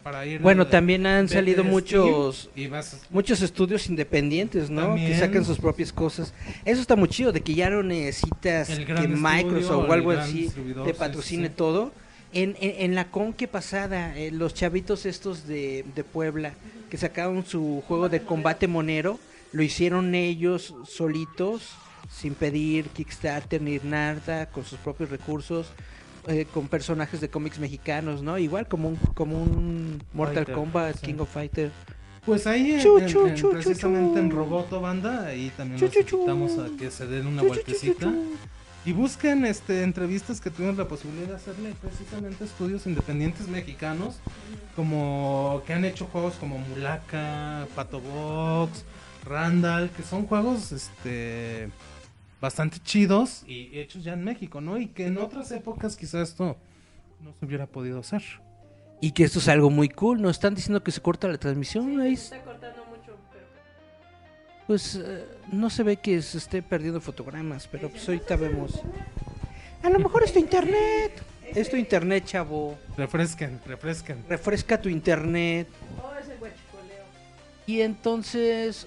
Para ir Bueno, de- también han de- salido de muchos Steam y vas muchos estudios independientes, ¿no? También. Que sacan sus propias cosas. Eso está muy chido, de que ya no necesitas que Microsoft o algo así te patrocine sí. todo. En, en, en la con que pasada, eh, los chavitos estos de, de Puebla, que sacaron su juego de combate monero, lo hicieron ellos solitos, sin pedir Kickstarter ni nada, con sus propios recursos, eh, con personajes de cómics mexicanos, ¿no? Igual como un, como un Mortal Fighter, Kombat, sí. King of Fighter. Pues ahí en- Chu, en- chu, en- chu, precisamente en. Roboto Banda, ahí también chu. invitamos a que se den una vueltecita. Y busquen este entrevistas que tuvimos la posibilidad de hacerle precisamente estudios independientes mexicanos como que han hecho juegos como Mulaka, Pato Box, Randall, que son juegos este bastante chidos y hechos ya en México, ¿no? Y que en otras épocas quizás esto no se hubiera podido hacer. Y que esto es algo muy cool. Nos están diciendo que se corta la transmisión. ahí s- cortando mucho, pero... Pues eh, no se ve que se esté perdiendo fotogramas, pero pues ahorita vemos. A lo mejor es tu internet. Es tu internet, chavo. Refresquen, refresquen. Refresca tu internet. Oh, es el guachicoleo. Y entonces...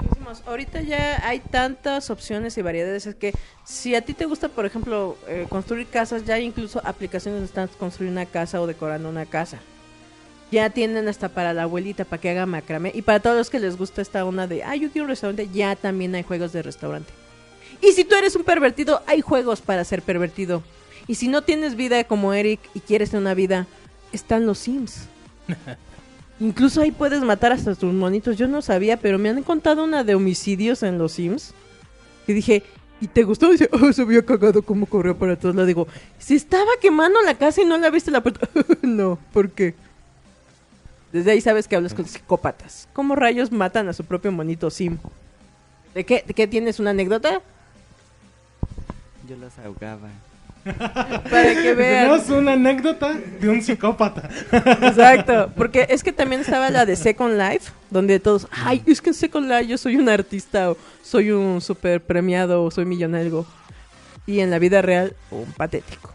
Decimos, ahorita ya hay tantas opciones y variedades, es que si a ti te gusta, por ejemplo, eh, construir casas, ya hay incluso aplicaciones donde están construyendo una casa o decorando una casa. Ya tienen hasta para la abuelita, para que haga macramé. Y para todos los que les gusta esta onda de, ah, yo quiero un restaurante, ya también hay juegos de restaurante. Y si tú eres un pervertido, hay juegos para ser pervertido. Y si no tienes vida como Eric y quieres tener una vida, están los Sims. Incluso ahí puedes matar hasta tus monitos. Yo no sabía, pero me han contado una de homicidios en los Sims. Y dije, ¿y te gustó? dice, oh, se había cagado cómo corrió para todos lados. Digo, si estaba quemando la casa y no la viste la puerta. no, ¿por qué? Desde ahí sabes que hablas con psicópatas. ¿Cómo rayos matan a su propio monito Sim? ¿De qué, de qué tienes una anécdota? Yo los ahogaba. Para que vean. Tenemos una anécdota de un psicópata. Exacto, porque es que también estaba la de Second Life, donde todos, ay, es que en Second Life yo soy un artista, o soy un super premiado, o soy millonario. Y en la vida real, un patético.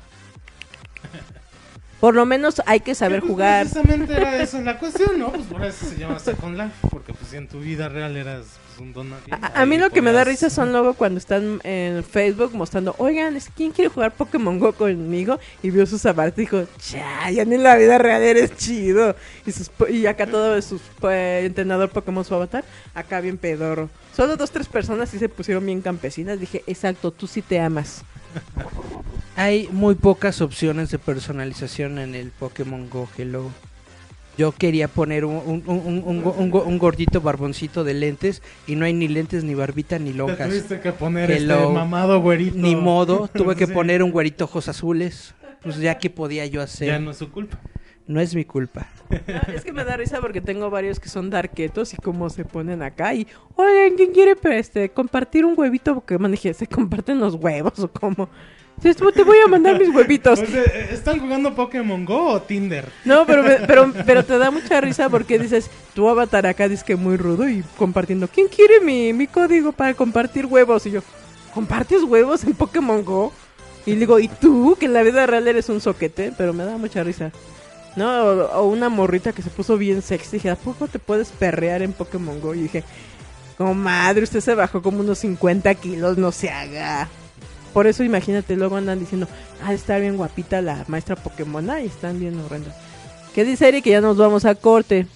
Por lo menos hay que saber Pues, jugar. Precisamente era eso la cuestión, ¿no? Pues por eso se llama Second Life, porque pues en tu vida real eras pues, un don nadie, A, a mí lo que me da risa son luego cuando están en Facebook mostrando, oigan, ¿es- ¿quién quiere jugar Pokémon Go conmigo? Y vio sus zapatos y dijo, ya, ya ni en la vida real eres chido. Y, sus, y acá todo de sus pues, entrenador Pokémon su avatar, acá bien pedorro. Solo dos, tres personas sí se pusieron bien campesinas. Dije, exacto, tú sí te amas. Hay muy pocas opciones de personalización en el Pokémon Go Hello. Yo quería poner un, un, un, un- un go- un go- un gordito barboncito de lentes y no hay ni lentes, ni barbita, ni Te lonjas. tuviste que poner Hello. este mamado güerito. Ni modo, tuve que Sí. poner un güerito ojos azules. pues ya que podía yo hacer. Ya no es su culpa. No es mi culpa. Ah, es que me da risa porque tengo varios que son darketos y cómo se ponen acá y, oigan, ¿quién quiere este, compartir un huevito Pokémon? Dije, ¿se comparten los huevos o cómo? Te voy a mandar mis huevitos. O sea, ¿Están jugando Pokémon Go o Tinder? No, pero, pero, pero te da mucha risa porque dices, tu avatar acá dice que muy rudo y compartiendo, ¿quién quiere mi, mi código para compartir huevos? Y yo, ¿compartes huevos en Pokémon Go? Y digo, ¿y tú? Que en la vida real eres un soquete, pero me da mucha risa. No, o, o una morrita que se puso bien sexy. Dije, ¿a poco te puedes perrear en Pokémon Go? Y dije, comadre, usted se bajó como unos 50 kilos, no se haga. Por eso imagínate, luego andan diciendo, ah, está bien guapita la maestra Pokémon, y están bien horrendas. ¿Qué dice Eric? Que ya nos vamos a corte.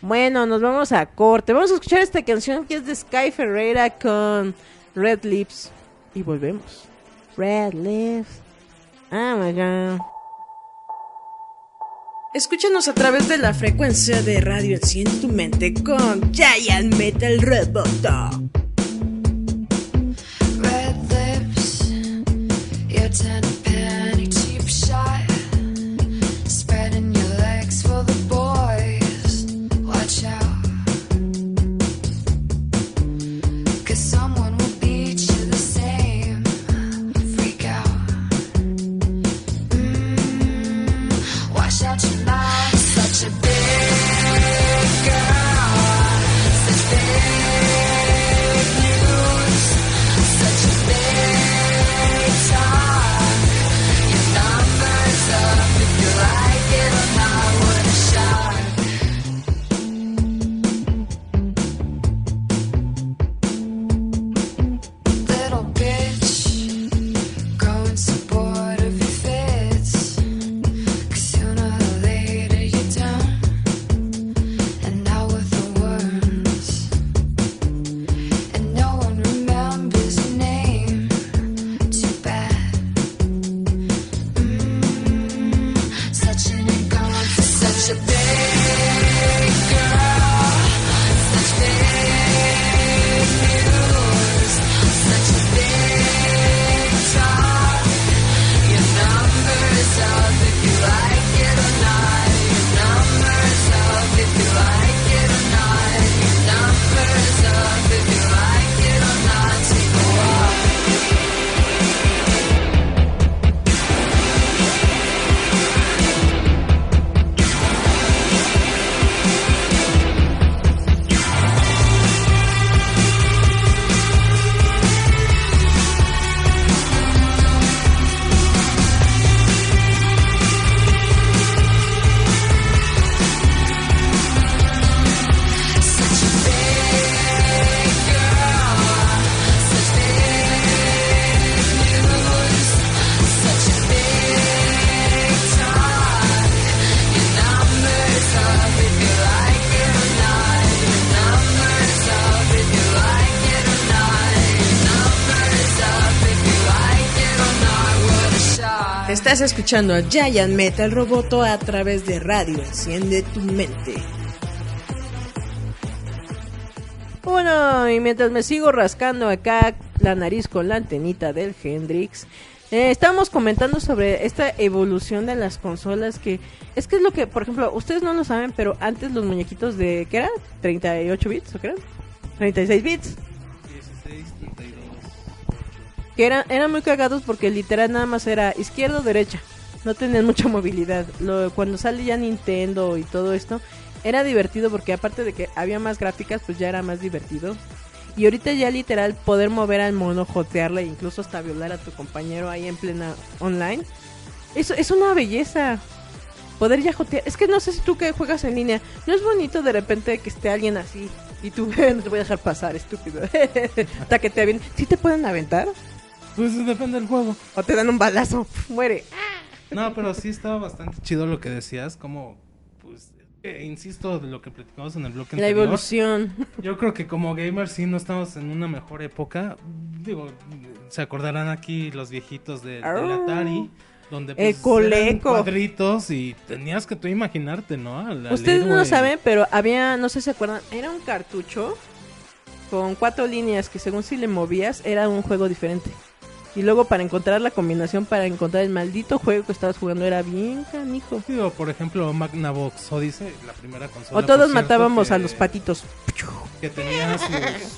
Bueno, nos vamos a corte. Vamos a escuchar esta canción que es de Sky Ferreira con Red Lips. Y volvemos. Red Lips. Oh my. Escúchanos a través de la frecuencia de radio Enciende tu mente con Giant Metal Roboto. pretend Estás escuchando a Giant Metal Roboto a través de radio. Enciende tu mente. Bueno, y mientras me sigo rascando acá la nariz con la antenita del Hendrix, eh, estamos comentando sobre esta evolución de las consolas que es que es lo que, por ejemplo, ustedes no lo saben, pero antes los muñequitos de, ¿qué era? ¿38 bits o qué eran? 36 bits. 16, 32. que eran, eran muy cagados porque literal nada más era izquierda o derecha. No tenían mucha movilidad. Lo, cuando sale ya Nintendo y todo esto, era divertido porque aparte de que había más gráficas, pues ya era más divertido. Y ahorita ya literal poder mover al mono, jotearle, incluso hasta violar a tu compañero ahí en plena online. Eso es una belleza. Poder ya jotear. Es que no sé si tú que juegas en línea, no es bonito de repente que esté alguien así y tú no te voy a dejar pasar, estúpido. Hasta que te avienten. ¿Sí te pueden aventar? Pues depende del juego. O te dan un balazo, muere. No, pero sí estaba bastante chido lo que decías, como, pues, eh, insisto, de lo que platicamos en el bloque La anterior. evolución. Yo creo que como gamers sí no estamos en una mejor época. Digo, se acordarán aquí los viejitos de, del. Atari, donde El pues, coleco. eran cuadritos y tenías que tú imaginarte, ¿no? Ustedes no lo saben, pero había, no sé si se acuerdan, era un cartucho con cuatro líneas que según si le movías era un juego diferente. Y luego para encontrar la combinación, para encontrar el maldito juego que estabas jugando era bien canijo. Digo, por ejemplo, Magnavox Odyssey, la primera consola. O todos matábamos que- a los patitos. Que tenía sus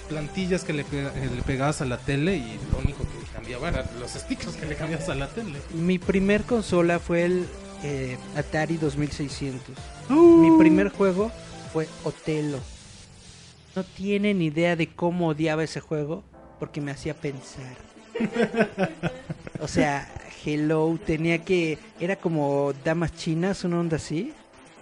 plantillas que le, eh, le pegabas a la tele y lo único que cambiaba eran los stickers que le cambiabas a la tele. Mi primer consola fue el eh, Atari 2600. Uh. Mi primer juego fue Otelo. No tienen idea de cómo odiaba ese juego porque me hacía pensar. O sea, Hello tenía que era como damas chinas, una onda así,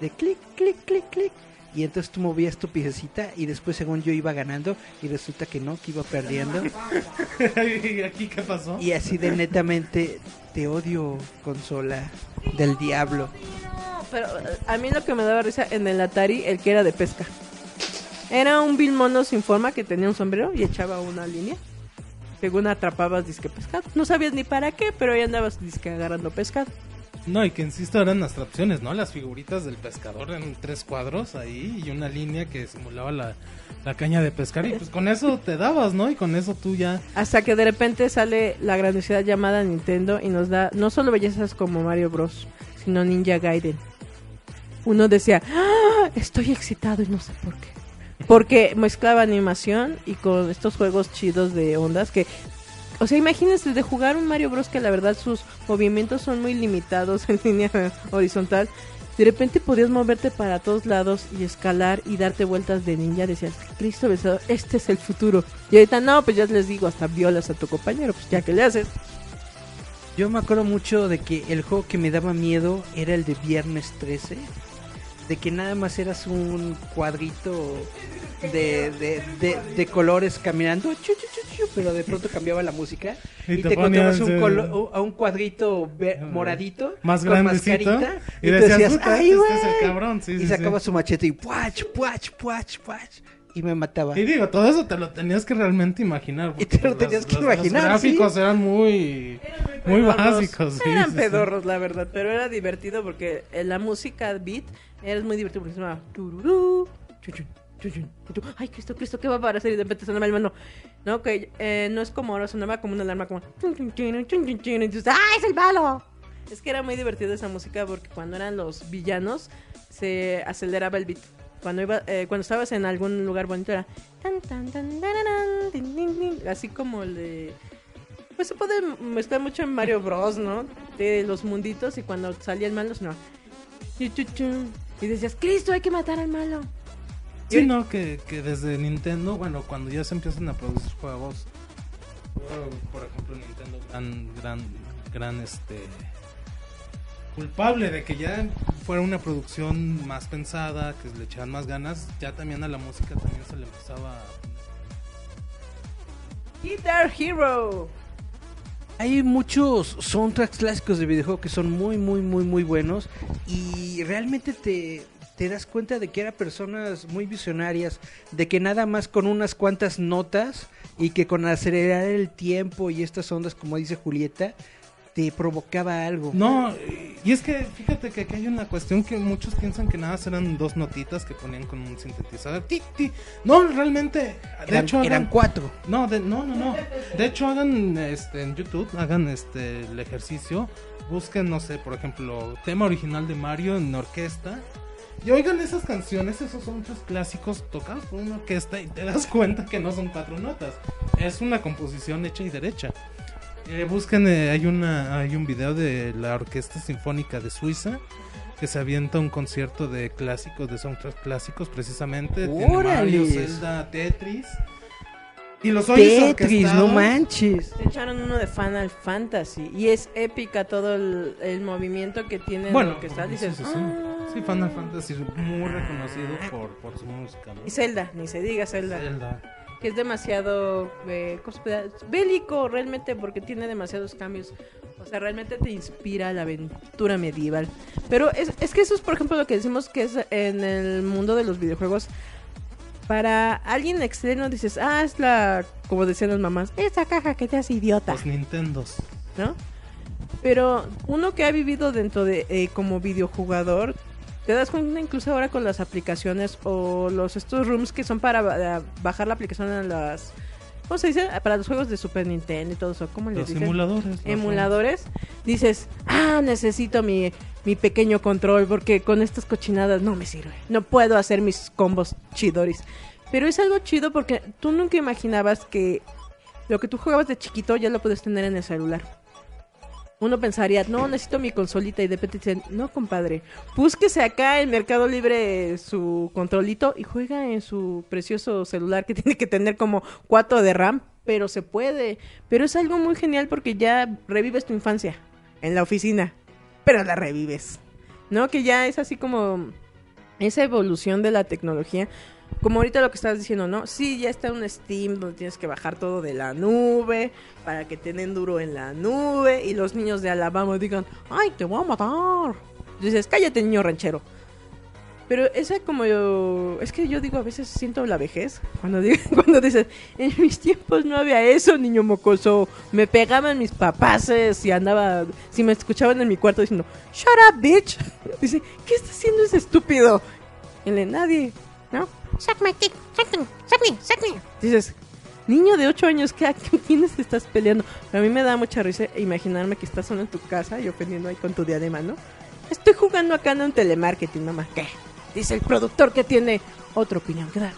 de clic, clic, clic, clic. Y entonces tú movías tu piececita y después según yo iba ganando y resulta que no, que iba perdiendo. ¿Y aquí qué pasó? Y así de netamente te odio consola del diablo. No, pero a mí lo que me daba risa en el Atari, el que era de pesca. Era un Bill Mono sin forma que tenía un sombrero y echaba una línea. Según atrapabas disque pescado. No sabías ni para qué, pero ahí andabas disque agarrando pescado. No, y que insisto, eran abstracciones, ¿no? Las figuritas del pescador en tres cuadros ahí y una línea que simulaba la, la caña de pescar. Y pues con eso te dabas, ¿no? Y con eso tú ya. Hasta que de repente sale la grandiosidad llamada Nintendo y nos da no solo bellezas como Mario Bros, sino Ninja Gaiden. Uno decía, ¡Ah! estoy excitado y no sé por qué. Porque mezclaba animación y con estos juegos chidos de ondas que... O sea, imagínense de jugar un Mario Bros que la verdad sus movimientos son muy limitados en línea horizontal. De repente podías moverte para todos lados y escalar y darte vueltas de ninja. Decías, Cristo besado, este es el futuro. Y ahorita no, pues ya les digo, hasta violas a tu compañero, pues ya que le haces. Yo me acuerdo mucho de que el juego que me daba miedo era el de Viernes 13. De que nada más eras un cuadrito de, de, de, de colores caminando, chu, chu, chu, chu, pero de pronto cambiaba la música Y y, te encontrabas un, colo- a un cuadrito moradito Más con mascarita, Y tú decías, "Puta, "Ay, este es el güey". cabrón. Sí, y sí, sacaba sí. su machete y puach, puach, puach, puach, y me mataba. Y digo, todo eso te lo tenías que realmente imaginar. Y te lo porque tenías los- que los- imaginar, Los gráficos sí. eran muy, muy básicos. sí, Eran sí, sí. pedorros, la verdad, pero era divertido porque eh, la música beat era muy divertido porque se llamaba tururú, chuchun, chuchun, chuchun. Ay, Cristo, Cristo, ¿qué va a aparecer? Y de repente sonaba el mano. No, que eh, no es como ahora, sonaba como una alarma, como. chun, chun, chun, chun, chun, chun, y ¡Ah, es el malo! Es que era muy divertido esa música porque cuando eran los villanos se aceleraba el beat. Cuando iba, eh, cuando estabas en algún lugar bonito era tan tan tan así como el de pues se puede mezclar mucho en Mario Bros, ¿no? De los munditos y cuando salía el malo sonaba chu, chu, chu, y decías, "Cristo, hay que matar al malo." Sí, no, que, que desde Nintendo, bueno, cuando ya se empiezan a producir juegos, por, por ejemplo, Nintendo, gran, gran, gran, este, culpable de que ya fuera una producción más pensada, que le echaran más ganas, ya también a la música también se le empezaba a Guitar Hero. Hay muchos soundtracks clásicos de videojuegos que son muy, muy, muy, muy buenos y realmente te, te das cuenta de que eran personas muy visionarias, de que nada más con unas cuantas notas y que con acelerar el tiempo y estas ondas, como dice Julieta, te provocaba algo. No, y es que fíjate que aquí hay una cuestión que muchos piensan que nada eran dos notitas que ponían con un sintetizador. Ti, ti. No, realmente, de eran, hecho, eran cuatro. No, de- no, no, no. De hecho, hagan este, en YouTube, hagan este el ejercicio. Busquen, no sé, por ejemplo, tema original de Mario en orquesta. Y oigan esas canciones, esos son muchos clásicos tocados por una orquesta y te das cuenta que no son cuatro notas. Es una composición hecha y derecha. Eh, busquen, eh, hay, una, hay un video de la Orquesta Sinfónica de Suiza que se avienta un concierto de clásicos, de soundtracks clásicos precisamente. Tiene Mario. Zelda, Tetris. Y los oyes Tetris, no manches. Se echaron uno de Final Fantasy y es épica todo el, el movimiento que tiene Bueno, lo que está. sí, Dices, sí, sí. "Ah". Sí, Final Fantasy es muy reconocido por, por su música. ¿no? Y Zelda, ni se diga Zelda. Zelda. Que es demasiado eh, bélico realmente porque tiene demasiados cambios. O sea, realmente te inspira la aventura medieval. Pero es, es que eso es, por ejemplo, lo que decimos que es en el mundo de los videojuegos. Para alguien externo dices, ah, es la, como decían las mamás, esa caja que te hace idiota, Los Nintendos. ¿no? Pero uno que ha vivido dentro de, eh, como videojugador, te das cuenta incluso ahora con las aplicaciones o los estos rooms que son para ba- bajar la aplicación a las ¿cómo se dice? Para los juegos de Super Nintendo y todo eso, ¿cómo les Los dicen? emuladores. emuladores, dices, ah, necesito mi, mi pequeño control porque con estas cochinadas no me sirve. No puedo hacer mis combos chidoris. Pero es algo chido porque tú nunca imaginabas que lo que tú jugabas de chiquito ya lo puedes tener en el celular. Uno pensaría, no, necesito mi consolita y de repente dicen, no, compadre, búsquese acá en Mercado Libre su controlito y juega en su precioso celular que tiene que tener como 4 de RAM, pero se puede. Pero es algo muy genial porque ya revives tu infancia en la oficina, pero la revives. ¿No? Que ya es así como esa evolución de la tecnología. Como ahorita lo que estás diciendo, ¿no? Sí, ya está un Steam donde tienes que bajar todo de la nube para que tengan duro en la nube y los niños de Alabama digan, ¡ay, te voy a matar! Dices, cállate, niño ranchero. Pero esa como yo... Es que yo digo, a veces siento la vejez. Cuando, digo, cuando dices, en mis tiempos no había eso, niño mocoso. Me pegaban mis papaces y andaba... Si me escuchaban en mi cuarto diciendo, ¡Shut up, bitch! Dice, ¿qué está haciendo ese estúpido? Y le, nadie, ¿no? Suck my dick, suck me, suck me, suck me. Dices, niño de 8 años, ¿qué, ¿con quiénes te estás peleando? Pero a mí me da mucha risa imaginarme que estás solo en tu casa y ofendiendo ahí con tu diadema, ¿no? Estoy jugando acá en un telemarketing, mamá. ¿Qué? Dice el productor que tiene otra opinión que dar.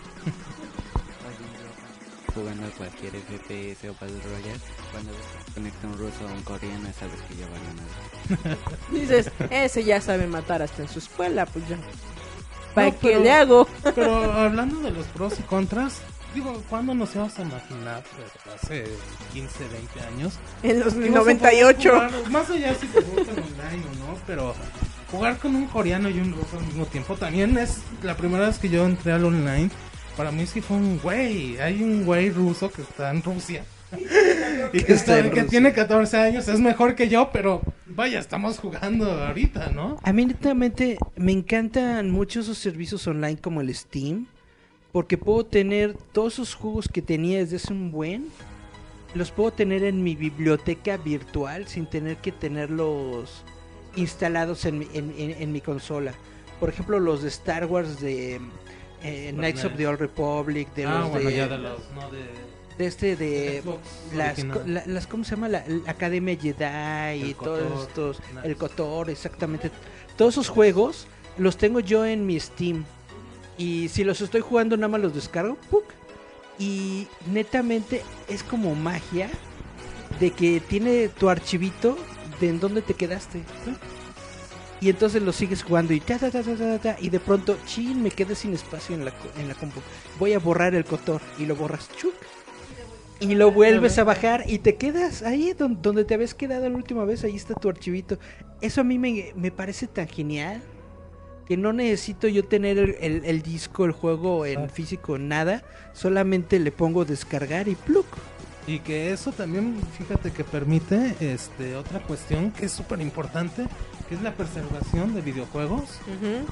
Jugando a cualquier FPS o Battle Royale, cuando conecta un ruso o un coreano, sabes que ya valió nada. Dices, ese ya sabe matar hasta en su escuela, pues ya. ¿Para No, qué pero- le hago? Pero hablando de los pros y contras, digo, ¿cuándo nos íbamos a imaginar? Pues, hace 15, 20 años. En los que ibas a poder 98. jugar, más allá si te gusta online o no, pero jugar con un coreano y un ruso al mismo tiempo también es la primera vez que yo entré al online. Para mí sí fue un güey. Hay un güey ruso que está en Rusia. y que, Está está- en que tiene 14 años, es mejor que yo, pero vaya, estamos jugando ahorita, ¿no? A mí netamente me encantan mucho esos servicios online como el Steam, porque puedo tener todos esos juegos que tenía desde hace un buen, los puedo tener en mi biblioteca virtual sin tener que tenerlos instalados en mi, en, en- en mi consola. Por ejemplo, los de Star Wars de eh, Knights of the Old Republic, de ah, los bueno, de, ya de los, no de... de este de las, la- las ¿cómo se llama? La, la Academia Jedi y El todos estos, nice. el Cotor, exactamente. Todos esos juegos los tengo yo en mi Steam. Y si los estoy jugando nada más los descargo, ¡puc! y netamente es como magia de que tiene tu archivito de en dónde te quedaste. Y entonces lo sigues jugando y ta, ta, ta, ta, ta, y de pronto, chin, me quedé sin espacio en la, en la compu. Voy a borrar el cotor y lo borras, chuc. Y lo vuelves a bajar y te quedas ahí don- donde te habías quedado la última vez, ahí está tu archivito. Eso a mí me, me parece tan genial que no necesito yo tener el, el- el disco, el juego en Ah. físico, nada. Solamente le pongo descargar y pluk. Y que eso también, fíjate que permite este otra cuestión que es súper importante, que es la preservación de videojuegos,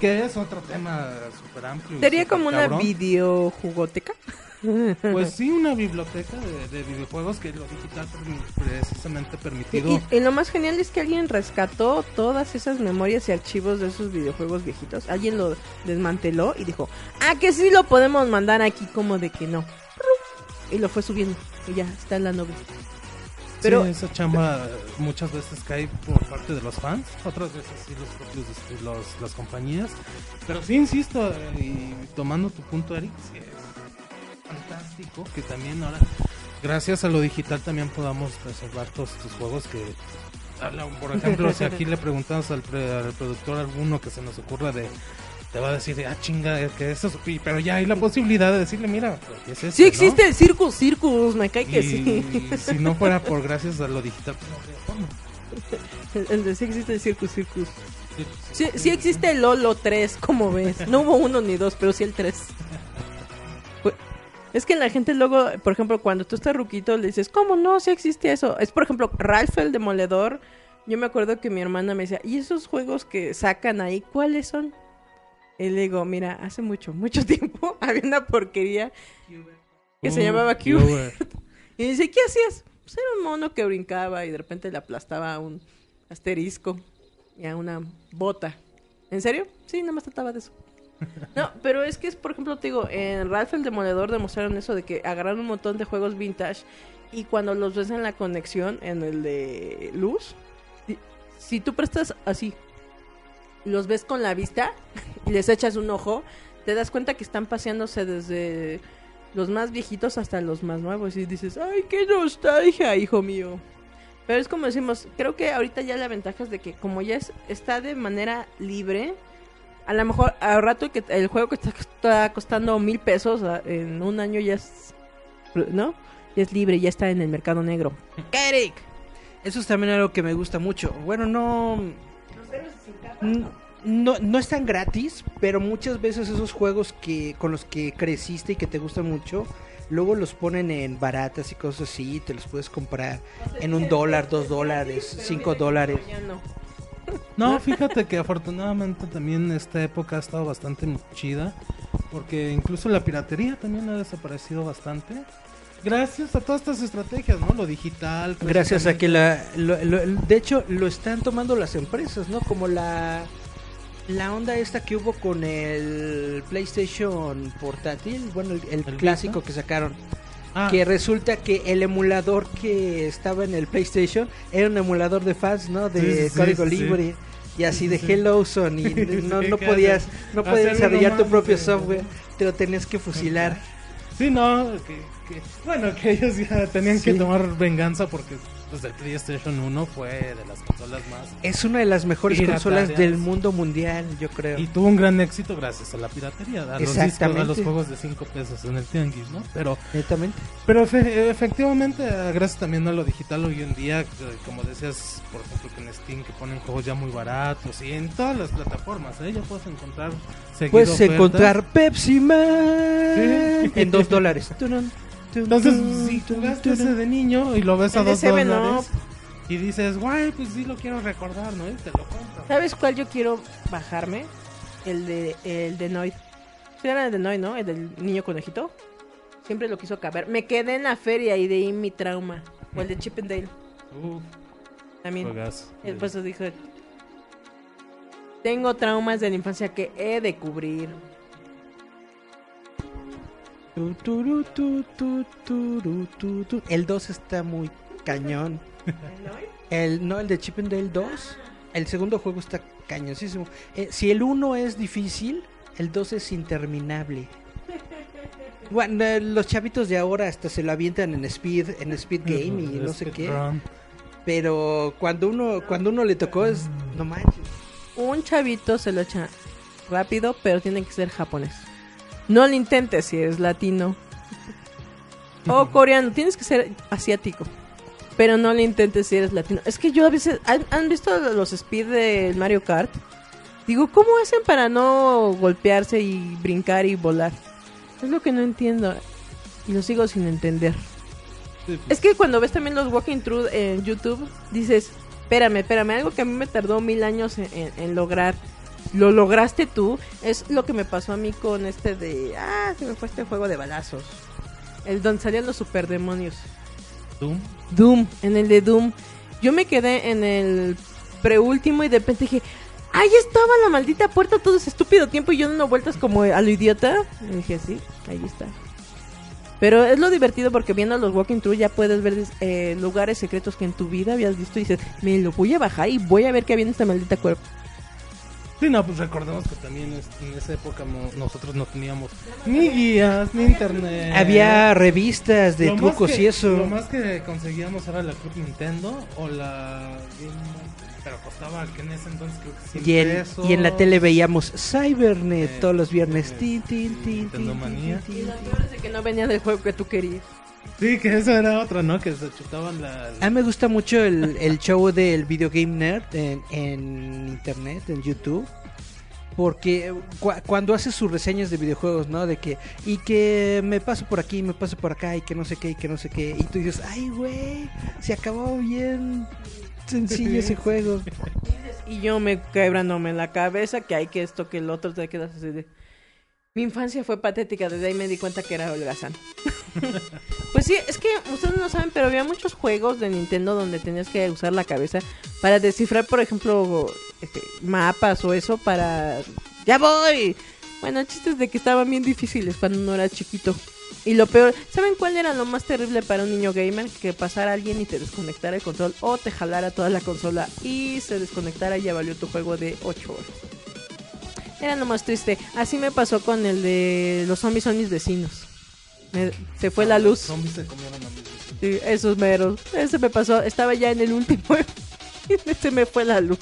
que es otro tema súper amplio. Sería como una videojugoteca. Pues sí, una biblioteca de, de videojuegos que lo digital pre- precisamente permitido. y- y lo más genial es que alguien rescató todas esas memorias y archivos de esos videojuegos viejitos. Alguien lo desmanteló y dijo, ah, que sí lo podemos mandar aquí, como de que no. Y lo fue subiendo y ya está en la nube. Pero sí, esa chamba muchas veces cae por parte de los fans, otras veces sí los propios los, las compañías. Pero sí, insisto, y tomando tu punto, Eric, sí, fantástico que también ahora, gracias a lo digital, también podamos preservar todos estos juegos que... habla- Por ejemplo, si aquí le preguntamos al, pre- al productor alguno que se nos ocurra de... Te va a decir, ah, chinga, es que eso... y- Pero ya hay la posibilidad de decirle, mira, ¿qué es esto, sí no? existe el Circus Circus, me cae que Y sí. si no fuera por gracias a lo digital, pues no. El, el de sí existe el Circus Circus. Sí, sí existe el Lolo 3, como ves. No hubo uno ni dos, pero sí el 3. Es que la gente luego, por ejemplo, cuando tú estás ruquito, le dices, ¿cómo no? Sí existe eso. Es, por ejemplo, Ralph el Demoledor. Yo me acuerdo que mi hermana me decía, ¿y esos juegos que sacan ahí, cuáles son? Y le digo, mira, hace mucho, mucho tiempo había una porquería que se Uh, llamaba qué Cube. over. Y dice, ¿qué hacías? Pues era un mono que brincaba y de repente le aplastaba a un asterisco y a una bota. ¿En serio? Sí, nada más trataba de eso. No, pero es que es, por ejemplo, te digo, en Ralph el Demoledor demostraron eso de que agarraron un montón de juegos vintage y cuando los ves en la conexión, en el de luz, si- tú prestas así, los ves con la vista y les echas un ojo, te das cuenta que están paseándose desde los más viejitos hasta los más nuevos y dices, ay, qué nostalgia, hijo mío. Pero es como decimos, creo que ahorita ya la ventaja es de que como ya es, está de manera libre, a lo mejor al rato que el juego que está, está costando mil pesos a- en un año ya es, ¿no? Ya es libre, ya está en el mercado negro. Eric. Eso es también algo que me gusta mucho. Bueno, no... No, no están gratis, pero muchas veces esos juegos que con los que creciste y que te gustan mucho, luego los ponen en baratas y cosas así, y te los puedes comprar en un dólar, dos dólares, cinco dólares. No. Fíjate que afortunadamente también esta época ha estado bastante chida. Porque incluso la piratería también ha desaparecido bastante. Gracias a todas estas estrategias, ¿no? Lo digital. Gracias a que la... lo- lo- de hecho, lo están tomando las empresas, ¿no? Como la... La onda esta que hubo con el PlayStation portátil, bueno, el, el ¿El clásico Vita? que sacaron, Ah, que resulta que el emulador que estaba en el PlayStation era un emulador de fans, ¿no? De Sí, sí, sí, código sí, libre y así Sí, de. Hello Zone y no, no podías no podías desarrollar tu propio software, te lo tenías que fusilar. Sí, no, que, que- bueno, que ellos ya tenían que tomar venganza porque pues el PlayStation 1 fue de las consolas más Es una de las mejores consolas del mundo mundial, yo creo. y tuvo un gran éxito gracias a la piratería, a los discos, a Exactamente. los juegos de 5 pesos en el tianguis, ¿no? Pero Netamente. pero efe- efectivamente gracias también a lo digital hoy en día, eh, como decías, por ejemplo, que en Steam que ponen juegos ya muy baratos y en todas las plataformas, ¿eh? ya puedes encontrar Puedes ofertas. encontrar Pepsi Man Sí. en dos dólares. Entonces, si jugaste ese de niño y lo ves a El dos dólares y dices, guay, pues sí lo quiero recordar, ¿no? Y te lo compras. ¿Sabes cuál yo quiero bajarme? El de el de Noid. Sí, era el de Noid, ¿no? El del niño conejito. Siempre lo quiso acabar. Me quedé en la feria y de ahí mi trauma. O el de Chip and Dale. También. juegazo. Eh, Pues dije. Tengo traumas de la infancia que he de cubrir. El 2 está muy cañón. El, no, el de Chip and Dale 2. El segundo juego está cañosísimo. Eh, si el 1 es difícil, el 2 es interminable. Bueno, eh, los chavitos de ahora hasta se lo avientan en Speed, en Speed Game y no sé qué. Pero cuando uno, cuando uno le tocó es, no manches. Un chavito se lo echa rápido, pero tiene que ser japonés. No lo intentes si eres latino. O coreano, tienes que ser asiático. Pero no lo intentes si eres latino. Es que yo a veces... ¿Han, han visto los speed del Mario Kart? Digo, ¿cómo hacen para no golpearse y brincar y volar? Es lo que no entiendo. Y lo sigo sin entender. Sí, pues, Es que cuando ves también los walking through en YouTube, dices, espérame, espérame, algo que a mí me tardó mil años en, en- en lograr, lo lograste tú, es lo que me pasó a mí con este de, ah, se me fue este juego de balazos, el donde salían los superdemonios, Doom. Doom, en el de Doom, yo me quedé en el preúltimo y de repente dije, ahí estaba la maldita puerta todo ese estúpido tiempo y yo dando vueltas como a lo idiota, y dije, sí, ahí está. Pero es lo divertido porque viendo los walking through ya puedes ver eh, lugares secretos que en tu vida habías visto y dices, me lo voy a bajar y voy a ver qué había en esta maldita cuerpo. Sí, no, pues recordemos que también en esa época nosotros no teníamos ni guías, ni internet. Había revistas de Lo trucos que- y eso. Lo más que conseguíamos era la Club Nintendo o la pero costaba que en ese entonces creo que 100 Y en, pesos. y en la tele veíamos Cybernet Eh, todos los viernes. eh, Tin, tin, tin, Nintendo tin, Manía. tin, Y tin, lo tin. peor es de que no venía del juego que tú querías. Sí, que esa era otra, ¿no? Que se chutaban la... A mí me gusta mucho el, el show del Video Game Nerd en, en internet, en YouTube. Porque cua- cuando hace sus reseñas de videojuegos, ¿no? De que, y que me paso por aquí, me paso por acá, y que no sé qué, y que no sé qué. Y tú dices, ay, güey, se acabó bien sencillo ese juego. Y yo me quebrándome la cabeza que hay que esto, que el otro, te quedas así de... Mi infancia fue patética, desde ahí me di cuenta que era holgazán. pues sí, es que ustedes no saben, pero había muchos juegos de Nintendo donde tenías que usar la cabeza para descifrar, por ejemplo, este, mapas o eso para... ¡Ya voy! Bueno, el chiste es de que estaban bien difíciles cuando uno era chiquito. Y lo peor, ¿saben cuál era lo más terrible para un niño gamer? Que pasara alguien y te desconectara el control o te jalara toda la consola y se desconectara y ya valió tu juego de 8 horas. Era lo más triste. Así me pasó con el de los zombies son mis vecinos. Me- se fue la luz. Zombies se comieron a mis vecinos. Sí, esos meros. Ese me pasó. Estaba ya en el último. y se me fue la luz.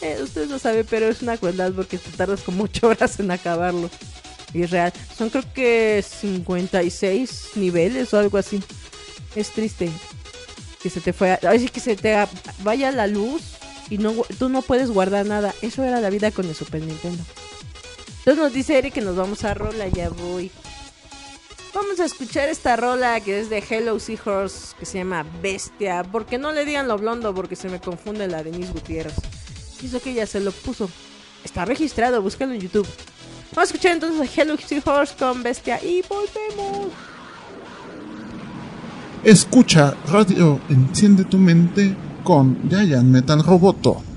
Eh, ustedes lo saben, pero es una crueldad porque te tardas como 8 horas en acabarlo. Y es real. Son creo que 56 niveles o algo así. Es triste. Que se te fue. a- Ay, sí, que se te vaya la luz y no tú no puedes guardar nada. Eso era la vida con el Super Nintendo. Entonces nos dice Eric que nos vamos a rola. Ya voy. Vamos a escuchar esta rola que es de Hello Seahorse que se llama Bestia. Porque no le digan lo blondo porque se me confunde la Denise Gutiérrez. Hizo que ella se lo puso. Está registrado, búscalo en YouTube. Vamos a escuchar entonces a Hello Seahorse con Bestia y volvemos. Escucha Radio Enciende tu mente con Giant Metal Roboto.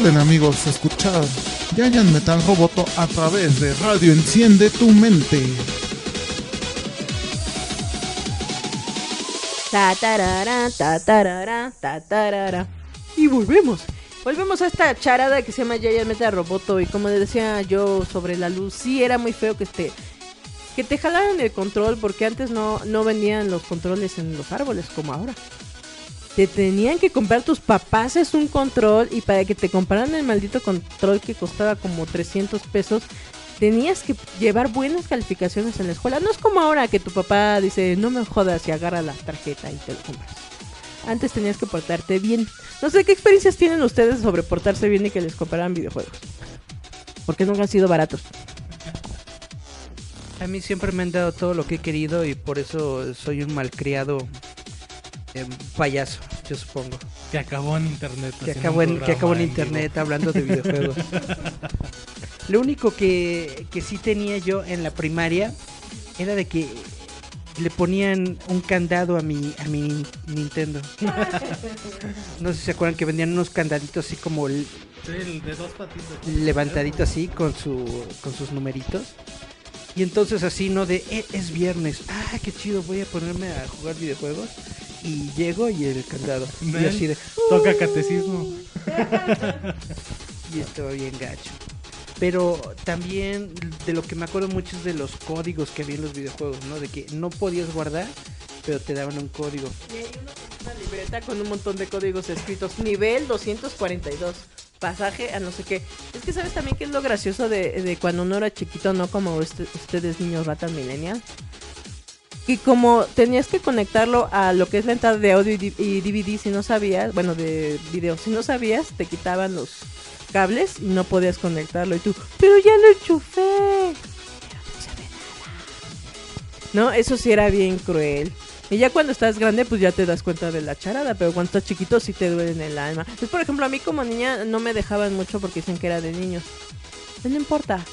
Recuerden amigos escuchar Giant Metal Roboto a través de Radio Enciende tu Mente. Ta tarara, ta tarara, ta tarara. Y volvemos. Volvemos a esta charada que se llama Giant Metal Roboto. Y como decía yo sobre la luz, sí era muy feo que te, que te jalaran el control. Porque antes no, no vendían los controles en los árboles como ahora. Te tenían que comprar tus papás es un control. Y para que te compraran el maldito control que costaba como 300 pesos. Tenías que llevar buenas calificaciones en la escuela. No es como ahora que tu papá dice, no me jodas y agarra la tarjeta y te lo compras. Antes tenías que portarte bien. No sé qué experiencias tienen ustedes sobre portarse bien y que les compraran videojuegos. Porque nunca han sido baratos. A mí siempre me han dado todo lo que he querido y por eso soy un malcriado eh, payaso, yo supongo. Que acabó en internet. Que acabó en, que acabó en internet vivo. hablando de videojuegos. Lo único que, que sí tenía yo en la primaria era de que le ponían un candado a mi, a mi nin- Nintendo. No sé si se acuerdan que vendían unos candaditos así como Sí, el de dos patitas. levantadito así con su con sus numeritos. Y entonces así, ¿no? De, "Eh, es viernes. Ah, qué chido, voy a ponerme a jugar videojuegos. Y llego y el candado. Y así de... Toca catecismo. y estaba bien gacho. Pero también de lo que me acuerdo mucho es de los códigos que había en los videojuegos, ¿no? De que no podías guardar, pero te daban un código. Y hay uno que es una libreta con un montón de códigos escritos. Nivel 242. Pasaje a no sé qué. Es que sabes también que es lo gracioso de, de cuando uno era chiquito, no como este- ustedes niños ratas millennial. Y como tenías que conectarlo a lo que es la entrada de audio y DVD, si no sabías, bueno, de video, si no sabías, te quitaban los cables y no podías conectarlo. Y tú, pero ya lo enchufé. No, eso sí era bien cruel. Y ya cuando estás grande, pues ya te das cuenta de la charada, pero cuando estás chiquito sí te duele en el alma. Pues, por ejemplo, a mí como niña no me dejaban mucho porque dicen que era de niños. Pues no importa.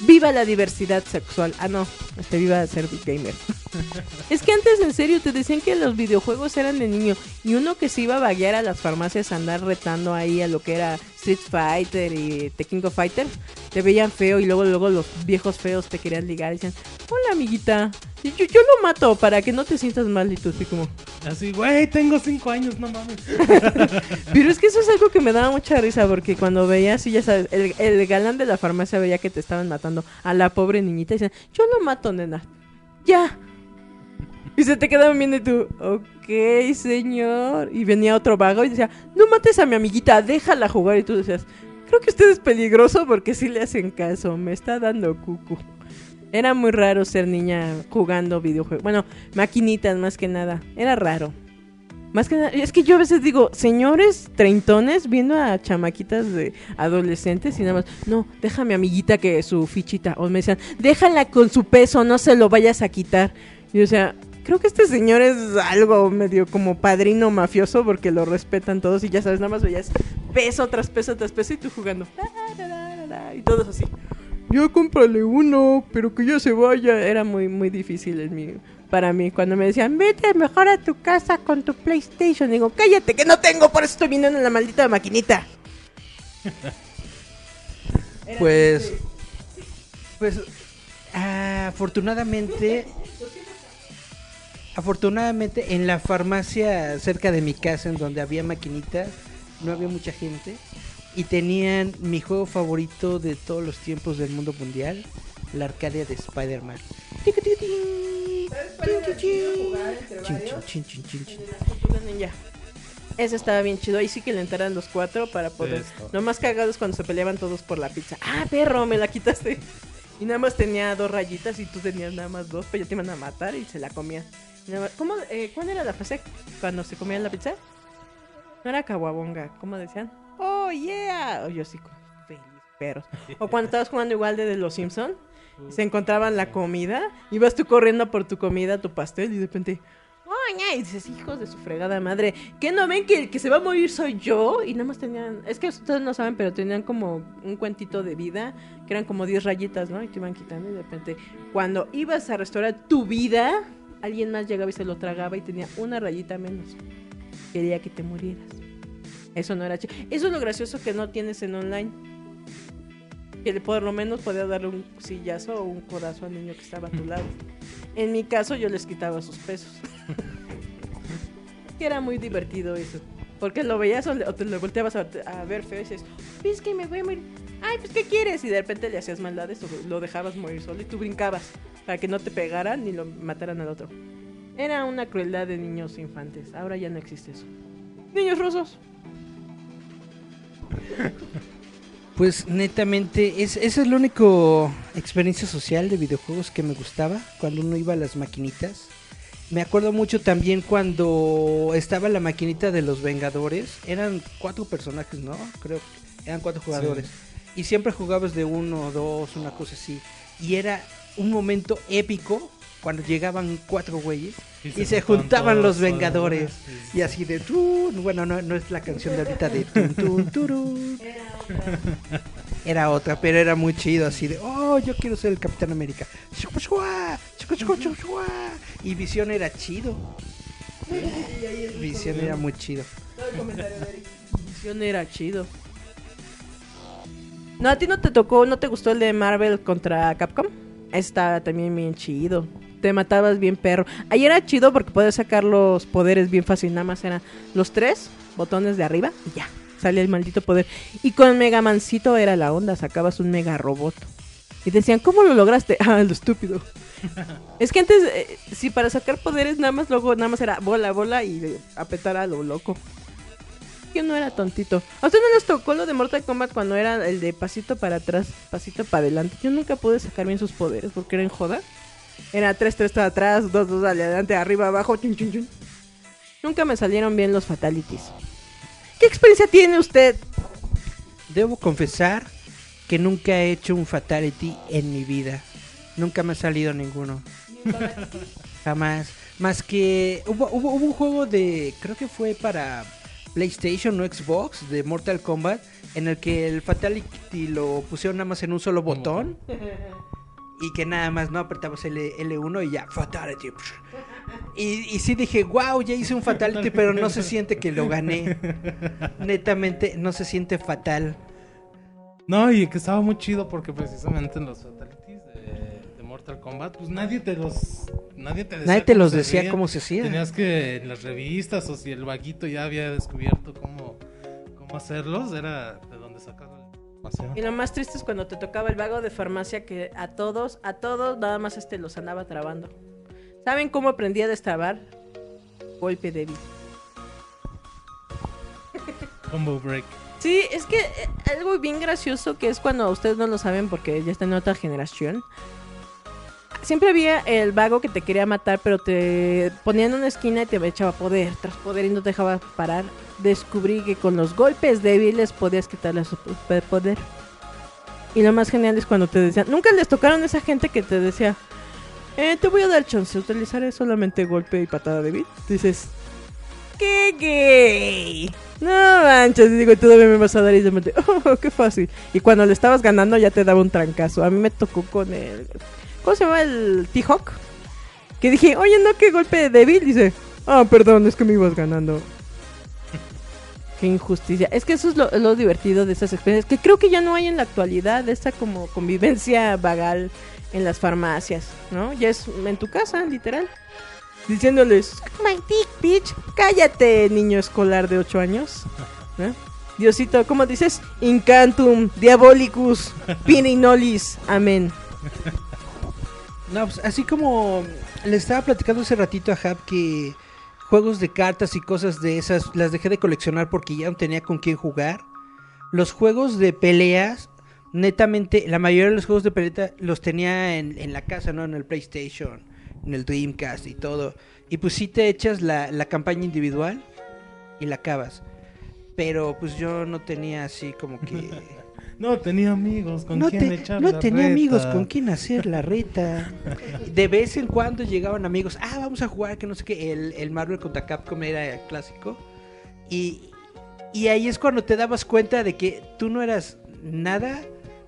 Viva la diversidad sexual. Ah, no. Este viva ser gamer. es que antes en serio te decían que los videojuegos eran de niño. Y uno que se iba a vaguear a las farmacias a andar retando ahí a lo que era Street Fighter y The King of Fighter. Te veían feo y luego luego los viejos feos te querían ligar y decían, hola amiguita. Yo, yo lo mato para que no te sientas mal y tú así como... Así, güey, tengo cinco años, no mames. Pero es que eso es algo que me daba mucha risa porque cuando veías, y ya sabes, el, el galán de la farmacia veía que te estaban matando a la pobre niñita y decían, yo lo mato, nena. Ya. Y se te quedaban viendo y tú, ok, señor. Y venía otro vago y decía, no mates a mi amiguita, déjala jugar. Y tú decías, creo que usted es peligroso porque sí le hacen caso, me está dando cucu. Era muy raro ser niña jugando videojuegos. Bueno, maquinitas más que nada. Era raro. Más que nada, es que yo a veces digo, señores treintones viendo a chamaquitas de adolescentes y nada más, no, déjame amiguita que su fichita. O me decían, déjala con su peso, no se lo vayas a quitar. Y o sea, creo que este señor es algo medio como padrino mafioso porque lo respetan todos y ya sabes, nada más veías peso tras peso tras peso y tú jugando. Y todos así. Yo cómprale uno, pero que ya se vaya. Era muy, muy difícil en mi, para mí. Cuando me decían, vete mejor a tu casa con tu PlayStation. Digo, cállate, que no tengo, por eso estoy viniendo en la maldita maquinita. Pues, pues, ah, afortunadamente, afortunadamente en la farmacia cerca de mi casa, en donde había maquinitas, no había mucha gente y tenían mi juego favorito de todos los tiempos del mundo mundial, la Arcadia de Spider-Man. Tic, tic, tic. Chin, chin, chin, chin, chin, chin. Tortugas Ninja. Ese estaba bien chido. Ahí sí que le entraran los cuatro para poder. estaba. Lo más cagados cuando se peleaban todos por la pizza. Ah, perro, me la quitaste. Y nada más tenía dos rayitas y tú tenías nada más dos, pero ya te iban a matar y se la comían. ¿Cómo, eh, ¿Cuál era la frase cuando se comían la pizza? No era caguabonga, ¿cómo decían? Oh, yeah. O yo sí, feliz, perros. O cuando estabas jugando igual de, de los Simpson y se encontraban la comida, ibas tú corriendo por tu comida, tu pastel y de repente... "Ay, ay", Y dices, hijos de su fregada madre, ¿qué no ven que el que se va a morir soy yo? Y nada más tenían, es que ustedes no saben, pero tenían como un cuentito de vida, que eran como 10 rayitas, ¿no? Y te iban quitando y de repente, cuando ibas a restaurar tu vida, alguien más llegaba y se lo tragaba y tenía una rayita menos. Quería que te murieras. Eso no era chido. Eso es lo gracioso que no tienes en online. Que por lo menos podía darle un sillazo o un codazo al niño que estaba a tu lado. En mi caso yo les quitaba sus pesos. que era muy divertido eso. Porque lo veías o, te lo volteabas a, ver feo y dices, es que me voy a morir. Ay, pues ¿qué quieres? Y de repente le hacías maldades o lo dejabas morir solo y tú brincabas para que no te pegaran ni lo mataran al otro. Era una crueldad de niños infantes. Ahora ya no existe eso. Niños rusos. Pues netamente, es, esa es la única experiencia social de videojuegos que me gustaba cuando uno iba a las maquinitas. Me acuerdo mucho también cuando estaba la maquinita de los Vengadores. Eran cuatro personajes, ¿no? Creo que eran cuatro jugadores. Y siempre jugabas de uno o dos, una cosa así. Y era un momento épico cuando llegaban cuatro güeyes y se, juntaban los Vengadores. Y así de... tun, Bueno, no, no es la canción de ahorita de... tun, tun, turun. Era otra, pero era muy chido, así de, oh, yo quiero ser el Capitán América. Y Visión era chido. Visión era muy chido. Visión era chido. No, a ti no te tocó, no te gustó el de Marvel contra Capcom. Estaba también bien chido. Te matabas bien perro. Ahí era chido porque podías sacar los poderes bien fácil. Nada más eran los tres botones de arriba y ya. Salía el maldito poder. Y con Mega Mancito era la onda. Sacabas un mega robot. Y decían, ¿cómo lo lograste? Ah, lo estúpido. es que antes, eh, sí, para sacar poderes nada más luego, nada más era bola, bola y apretar a lo loco. Yo no era tontito. ¿A usted no les tocó lo de Mortal Kombat cuando era el de pasito para atrás, pasito para adelante? Yo nunca pude sacar bien sus poderes porque era en joda. Era 3, 3 para atrás, 2, 2 adelante, arriba, abajo, chun, chun, chun. Nunca me salieron bien los fatalities. ¿Qué experiencia tiene usted? Debo confesar que nunca he hecho un Fatality en mi vida. Nunca me ha salido ninguno. Jamás. Más que hubo, hubo, hubo un juego de, creo que fue para PlayStation o Xbox, de Mortal Kombat, en el que el Fatality lo pusieron nada más en un solo botón. Y que nada más no apretabas L, L1 y ya, Fatality. Y, y sí dije, wow, ya hice un Fatality, pero no se siente que lo gané. Netamente, no se siente fatal. No, y que estaba muy chido porque precisamente en los Mortal Kombat, pues nadie te los nadie te decía Nadie te cómo los se decía hacía. cómo se hacía. Tenías que en las revistas o si el vaguito ya había descubierto cómo cómo hacerlos, era de donde sacaba la información. Y lo más triste es cuando te tocaba el vago de farmacia que a todos, a todos nada más este los andaba trabando. ¿Saben cómo aprendí a destrabar? Golpe débil. Combo break. Sí, es que eh, algo bien gracioso que es cuando ustedes no lo saben porque ya están en otra generación. Siempre había el vago que te quería matar, pero te ponía en una esquina y te echaba poder tras poder y no te dejaba parar. Descubrí que con los golpes débiles podías quitarle su poder. Y lo más genial es cuando te decían, nunca les tocaron a esa gente que te decía, eh, te voy a dar chance, utilizaré solamente golpe y patada débil. Dices, ¡qué gay! No manches, y digo, y todavía me vas a dar y de repente, oh, qué fácil. Y cuando le estabas ganando ya te daba un trancazo. A mí me tocó con el, ¿cómo se llama? El T-Hawk. Que dije, oye, no, qué golpe débil. Dice, ah, perdón, es que me ibas ganando. Qué injusticia. Es que eso es lo, lo divertido de esas experiencias. Que creo que ya no hay en la actualidad. Esta como convivencia vagal en las farmacias, ¿no? Ya es en tu casa, literal. Diciéndoles, my dick, bitch. Cállate, niño escolar de 8 años. Diosito, ¿cómo dices? Incantum, diabolicus, pininolis. Amén. No, pues así como le estaba platicando hace ratito a Hab que juegos de cartas y cosas de esas las dejé de coleccionar porque ya no tenía con quién jugar. Los juegos de peleas, netamente, la mayoría de los juegos de pelea los tenía en, en la casa, ¿no? En el PlayStation, en el Dreamcast y todo. Y pues sí te echas la, la campaña individual y la acabas. Pero pues yo no tenía así como que... No tenía amigos con no quien te- echar no la tenía reta. amigos con quien hacer la reta. De vez en cuando llegaban amigos, ah, vamos a jugar, que no sé qué, el, el Marvel contra Capcom era clásico. Y, y ahí es cuando te dabas cuenta de que tú no eras nada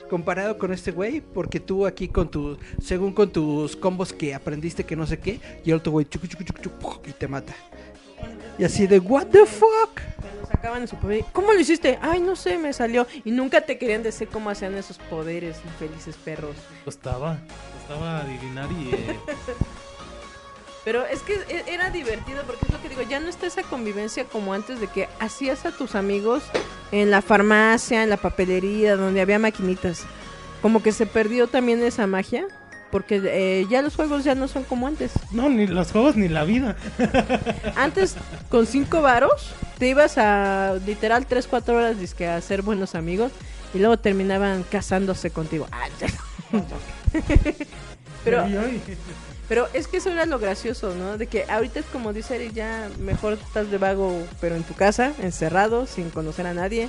comparado con este güey, porque tú aquí con tus, según con tus combos que aprendiste que no sé qué, y el otro güey chucu, chucu, chucu, chucu, y te mata. Y así de, ¿What the fuck? Cuando sacaban de su poder. ¿Cómo lo hiciste? Ay, no sé, me salió. Y nunca te querían decir cómo hacían esos poderes, infelices perros. Costaba, costaba adivinar y eh, Pero es que e- era divertido porque es lo que digo, ya no está esa convivencia como antes de que hacías a tus amigos en la farmacia, en la papelería, donde había maquinitas. Como que se perdió también esa magia porque eh, ya los juegos ya no son como antes. no, ni los juegos ni la vida. Antes con cinco varos te ibas a literal 3, 4 horas dizque, a hacer buenos amigos y luego terminaban casándose contigo. Ah, Pero Pero es que eso era lo gracioso, ¿no? De que ahorita es como dice Eric, ya mejor estás de vago, pero en tu casa, encerrado, sin conocer a nadie.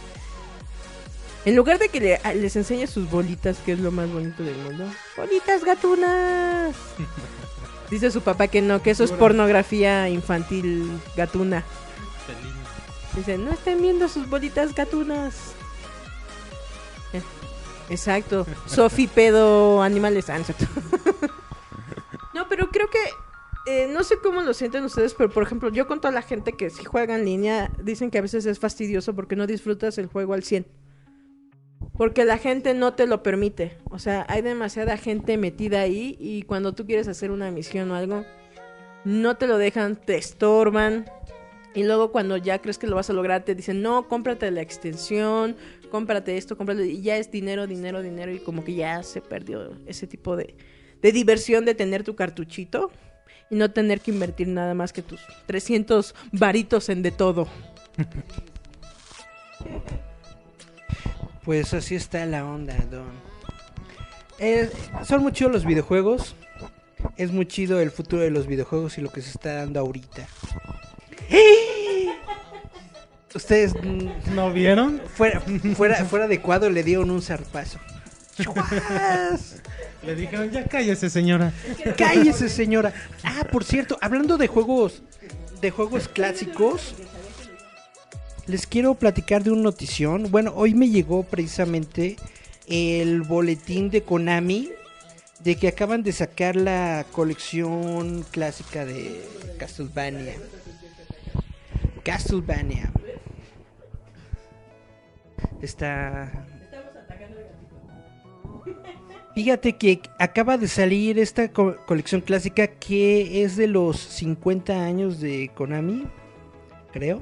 En lugar de que le- les enseñes sus bolitas, que es lo más bonito del mundo. ¡Bolitas gatunas! Dice su papá que no, que eso es pornografía infantil gatuna. Dice, no estén viendo sus bolitas gatunas. Eh, Exacto. Sofi pedo animales. Ah, no pero creo que eh, no sé cómo lo sienten ustedes, pero por ejemplo, yo con toda la gente que sí juega en línea, dicen que a veces es fastidioso porque no disfrutas el juego al 100. Porque la gente no te lo permite. O sea, hay demasiada gente metida ahí y cuando tú quieres hacer una misión o algo, no te lo dejan, te estorban. Y luego cuando ya crees que lo vas a lograr, te dicen, no, cómprate la extensión, cómprate esto, cómprate... Y ya es dinero, dinero, dinero y como que ya se perdió ese tipo de, de diversión de tener tu cartuchito y no tener que invertir nada más que tus 300 varitos en de todo. Pues así está la onda, Don. Eh, son muy chidos los videojuegos. Es muy chido el futuro de los videojuegos y lo que se está dando ahorita. Ustedes mm, ¿No vieron? fuera, fuera, fuera de cuadro le dieron un zarpazo. ¡Chuas! Le dijeron, ya cállese, señora. Cállese, señora. Ah, por cierto, hablando de juegos, de juegos clásicos, les quiero platicar de una notición. Bueno, hoy me llegó precisamente el boletín de Konami de que acaban de sacar la colección clásica de Castlevania. Castlevania. Está Fíjate que acaba de salir esta co- colección clásica que es de los 50 años de Konami, creo.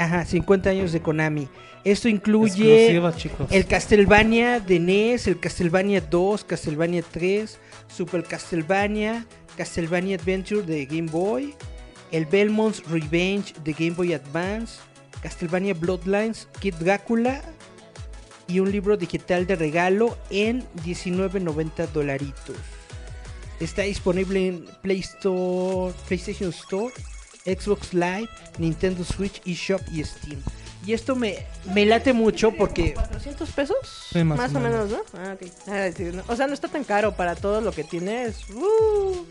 Ajá, 50 años de Konami. Esto incluye el Castlevania de NES, el Castlevania 2, Castlevania 3, Super Castlevania, Castlevania Adventure de Game Boy, el Belmont's Revenge de Game Boy Advance, Castlevania Bloodlines, Kid Drácula y un libro digital de regalo en 19.90 dolaritos. Está disponible en Play Store, PlayStation Store, Xbox Live, Nintendo Switch, eShop y Steam. Y esto me, me late mucho porque ¿400 pesos? Sí, más más, o o menos, ¿no? Ah, ok. Ah, sí, no. O sea, no está tan caro para todo lo que tienes. Uh.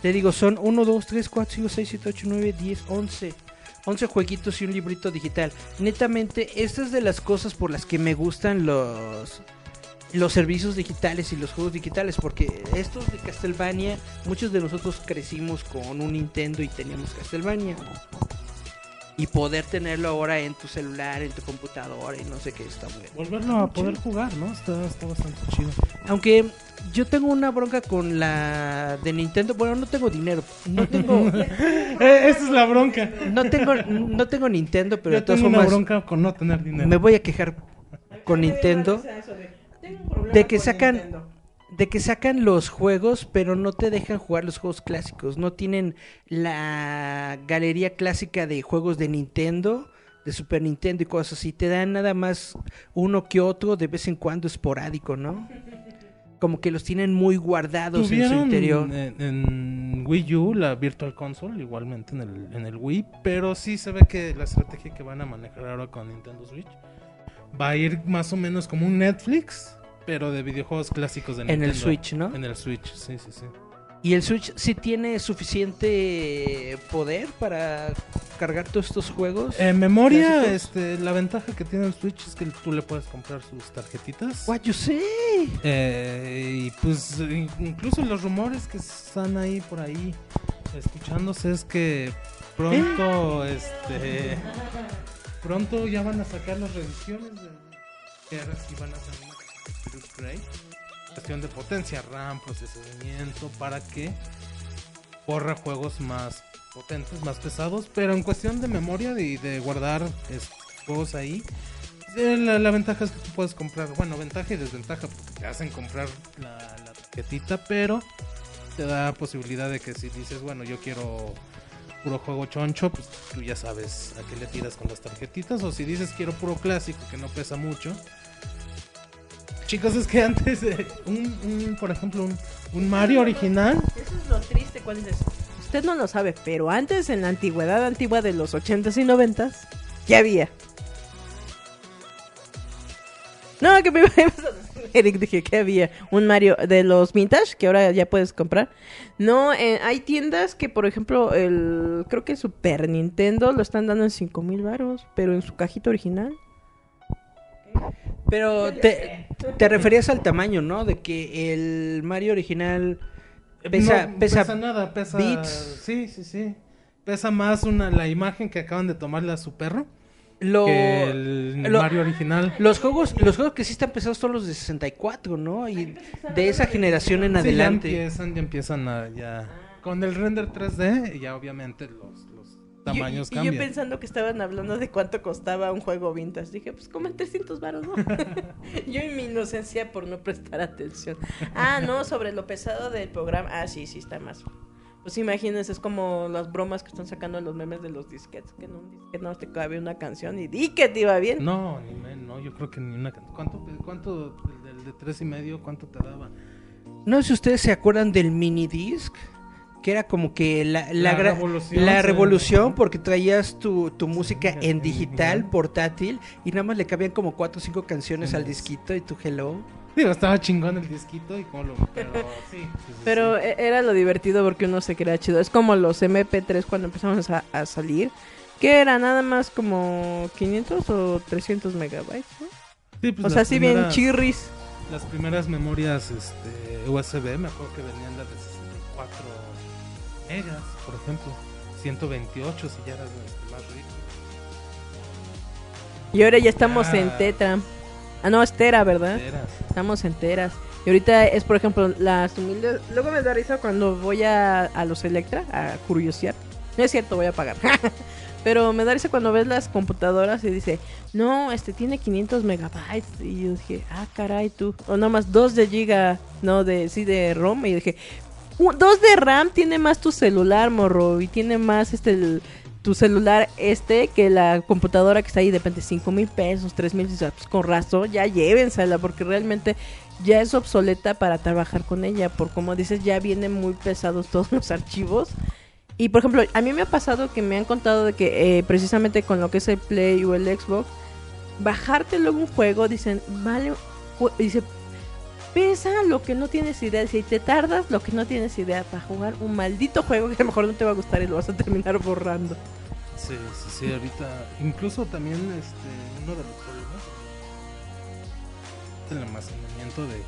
Te digo, son 1, 2, 3, 4, 5, 6, 7, 8, 9, 10, 11. 11 jueguitos y un librito digital. Netamente, esta es de las cosas por las que me gustan los los servicios digitales y los juegos digitales porque estos de Castlevania, muchos de nosotros crecimos con un Nintendo y teníamos Castlevania. Y poder tenerlo ahora en tu celular, en tu computadora y no sé qué está muy Volverlo a poder jugar, ¿no? Está, está bastante chido. aunque yo tengo una bronca con la de Nintendo, bueno, no tengo dinero, no tengo Eh, esa es la bronca. no tengo no tengo Nintendo, pero Yo de todas tengo una formas bronca con no tener dinero. me voy a quejar con Nintendo de que sacan de que sacan los juegos, pero no te dejan jugar los juegos clásicos, no tienen la galería clásica de juegos de Nintendo, de Super Nintendo y cosas así, te dan nada más uno que otro de vez en cuando esporádico, ¿no? Como que los tienen muy guardados en su interior. en, en Wii U la Virtual Console, igualmente en el, en el Wii, pero sí se ve que la estrategia que van a manejar ahora con Nintendo Switch va a ir más o menos como un Netflix, pero de videojuegos clásicos de En Nintendo. el Switch, ¿no? En el Switch, sí, sí, sí. Y el Switch sí tiene suficiente poder para cargar todos estos juegos. En memoria, ¿Clásicos? este, la ventaja que tiene el Switch es que tú le puedes comprar sus tarjetitas. What you say? Eh, y pues in- incluso los rumores que están ahí por ahí escuchándose es que Pronto, este. Pronto ya van a sacar las revisiones de. Ahora sí van a una upgrade. Cuestión de potencia, RAM, procesamiento, para que corra juegos más potentes, más pesados. Pero en cuestión de memoria y de, guardar juegos ahí. eh, La, la ventaja es que tú puedes comprar, bueno, ventaja y desventaja, porque te hacen comprar la, la tarjetita, pero te da posibilidad de que si dices, bueno, yo quiero puro juego choncho, pues tú ya sabes a qué le tiras con las tarjetitas. O si dices quiero puro clásico que no pesa mucho. Chicos, es que antes, eh, un, un, por ejemplo, un, un Mario original, Eso es lo triste cuando dices, usted no lo sabe, pero antes en la antigüedad antigua de los 80s y 90s, ya había. No, que me a Eric, dije que había un Mario de los vintage que ahora ya puedes comprar. No, eh, hay tiendas que, por ejemplo, el creo que Super Nintendo lo están dando en 5 mil baros, pero en su cajita original. Pero te, te referías al tamaño, ¿no? De que el Mario original pesa, no pesa, nada, pesa. bits. Sí, sí, sí. Pesa más una, la imagen que acaban de tomarle a su perro lo, que el lo- Mario original. los juegos, los juegos que sí están pesados son los de 64, ¿no? Y de esa generación en Sí, ya adelante. empiezan, ya empiezan a ya con el render 3D y ya obviamente los, los tamaños y, yo- y yo cambian. pensando que estaban hablando de cuánto costaba un juego vintage. Dije, pues como en 300 baros, ¿no? yo en mi inocencia por no prestar atención. Ah, no, sobre lo pesado del programa. Ah, sí, sí, está más. Pues imagínense, es como las bromas que están sacando en los memes de los disquetes. Que en un disquete no te cabe una canción y di que te iba bien. No, ni me- no, yo creo que ni una. can- ¿Cuánto, cuánto el del de tres y medio, cuánto te daba? No sé si ustedes se acuerdan del mini disc, que era como que la, la, revolución, la sí. revolución porque traías tu, tu música En en digital, portátil, y nada más le cabían como cuatro o cinco canciones Sí. al disquito y tu hello. Digo, estaba chingón el disquito y como lo. Pero sí. sí, sí, Pero sí. e- era lo divertido porque uno se creía chido. Es como los MP3 cuando empezamos a, a salir. Que era nada más como 500 o 300 megabytes, ¿no? Sí, pues o sea, sí bien chirris. Las primeras memorias este, USB, me acuerdo que venían las de 64 megas, por ejemplo. 128 si ya eras este, más rico. Y ahora ya estamos Ah. en Tetra. Ah, no, es Tera, ¿verdad? Eras. Estamos enteras. Y ahorita es, por ejemplo, las humildes. Luego me da risa cuando voy a, a los Electra a curiosear. No es cierto, voy a pagar. Pero me da risa cuando ves las computadoras y dice, no, este tiene 500 megabytes. Y yo dije, ah, caray, tú. O nada más 2 de giga, no, de, sí, de ROM. Y dije, 2 de RAM tiene más tu celular, morro. Y tiene más este el- tu celular este que la computadora que está ahí depende 5 mil pesos, 3 mil, pues con razón, ya llévensela porque realmente ya es obsoleta para trabajar con ella, por como dices, ya vienen muy pesados todos los archivos. Y por ejemplo, a mí me ha pasado que me han contado de que eh, precisamente con lo que es el Play o el Xbox, bajarte luego un juego, dicen, vale, dice, pesa lo que no tienes idea. Si te tardas, lo que no tienes idea para jugar un maldito juego que a lo mejor no te va a gustar y lo vas a terminar borrando. Sí, sí, sí, ahorita. Incluso también este, uno de los problemas es el almacenamiento de,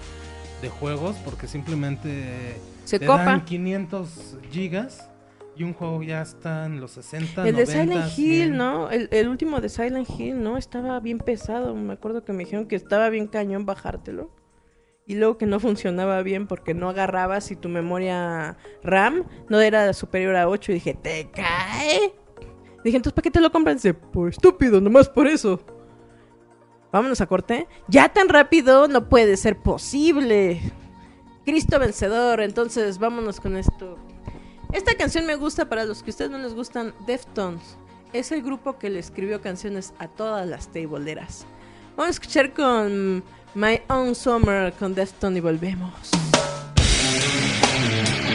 de juegos, porque simplemente Se te copa. dan 500 gigas y un juego ya está en los 60, El de 90, Silent Hill, 100. ¿no? El, el último de Silent Hill, ¿no? Estaba bien pesado. Me acuerdo que me dijeron que estaba bien cañón bajártelo. Y luego que no funcionaba bien porque no agarrabas y tu memoria RAM no era superior a 8. Y dije, ¿te cae? Dije, entonces, ¿para qué te lo compras? Dice, pues estúpido, nomás por eso. Vámonos a corte. Ya tan rápido no puede ser posible. Cristo vencedor. Entonces, vámonos con esto. Esta canción me gusta para los que a ustedes no les gustan. Deftones. Es el grupo que le escribió canciones a todas las tableeras. Vamos a escuchar con My Own Summer con Deftones y volvemos.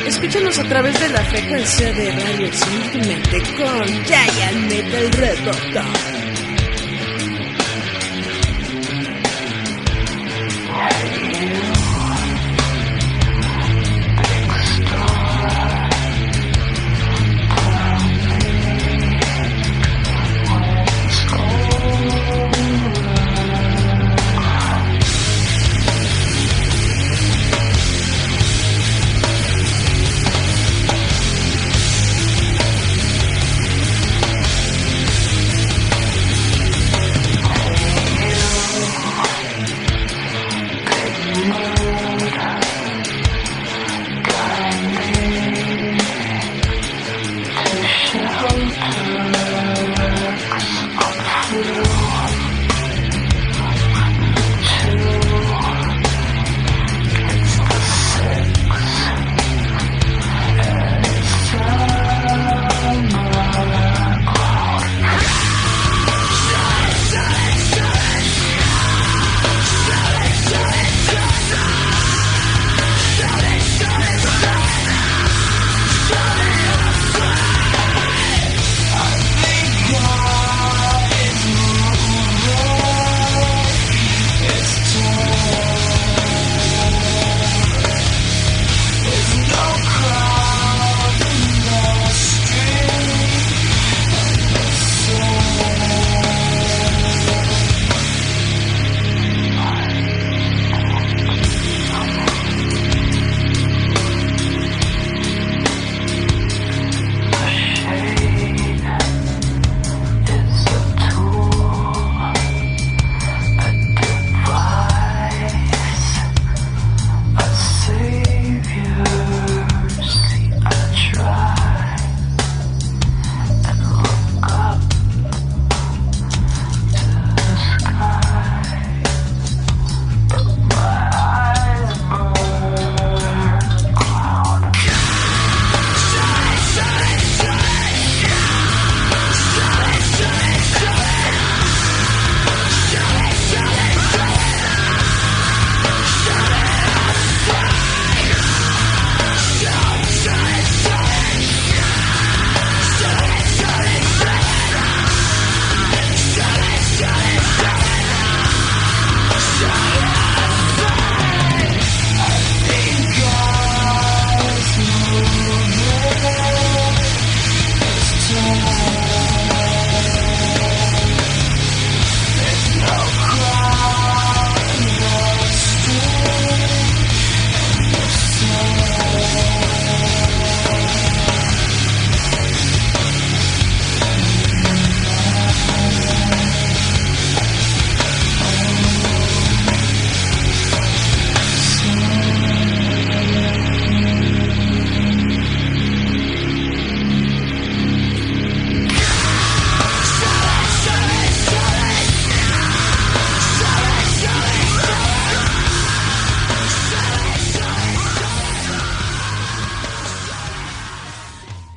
Escúchanos a través de la frecuencia de Radio Simplemente con Giant Metal Roboto.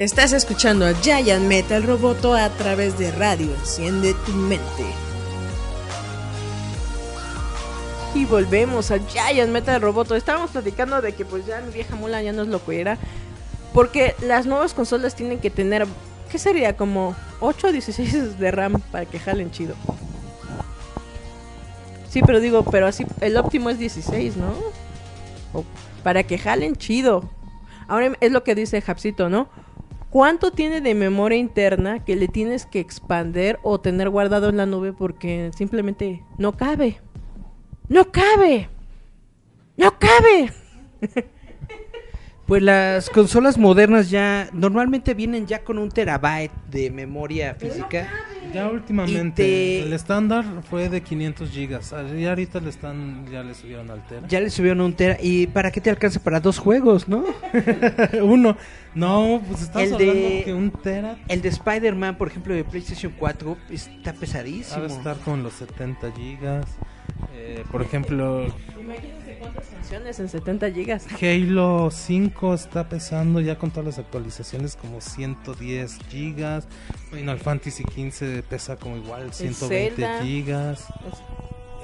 Estás escuchando a Giant Metal Roboto a través de radio. Enciende tu mente. Y volvemos a Giant Metal Roboto. Estábamos platicando de que pues ya mi vieja mula ya no es lo que era. Porque las nuevas consolas tienen que tener, ¿qué sería? Como 8 o 16 de RAM para que jalen chido. Sí, pero digo, pero así, el óptimo es 16, ¿no? Para que jalen chido. Ahora es lo que dice Japsito, ¿no? ¿Cuánto tiene de memoria interna que le tienes que expander o tener guardado en la nube porque simplemente no cabe? ¡No cabe! ¡No cabe! Pues las consolas modernas ya normalmente vienen ya con un terabyte de memoria física. Ya últimamente, te- el estándar fue de 500 gigas. Ah, Y ahorita le están, ya le subieron al tera. Ya le subieron un tera. ¿Y para qué te alcanza? Para dos juegos, ¿no? Uno. No, pues estás El hablando de- que un tera El de Spider-Man, por ejemplo, de PlayStation 4, está pesadísimo. ha de estar con los 70 gigas. Eh, por ejemplo, Imagínense cuántas canciones en 70 gigas. Halo 5 está pesando ya con todas las actualizaciones como 110 gigas. Final Fantasy 15 pesa como igual 120 Zelda. gigas.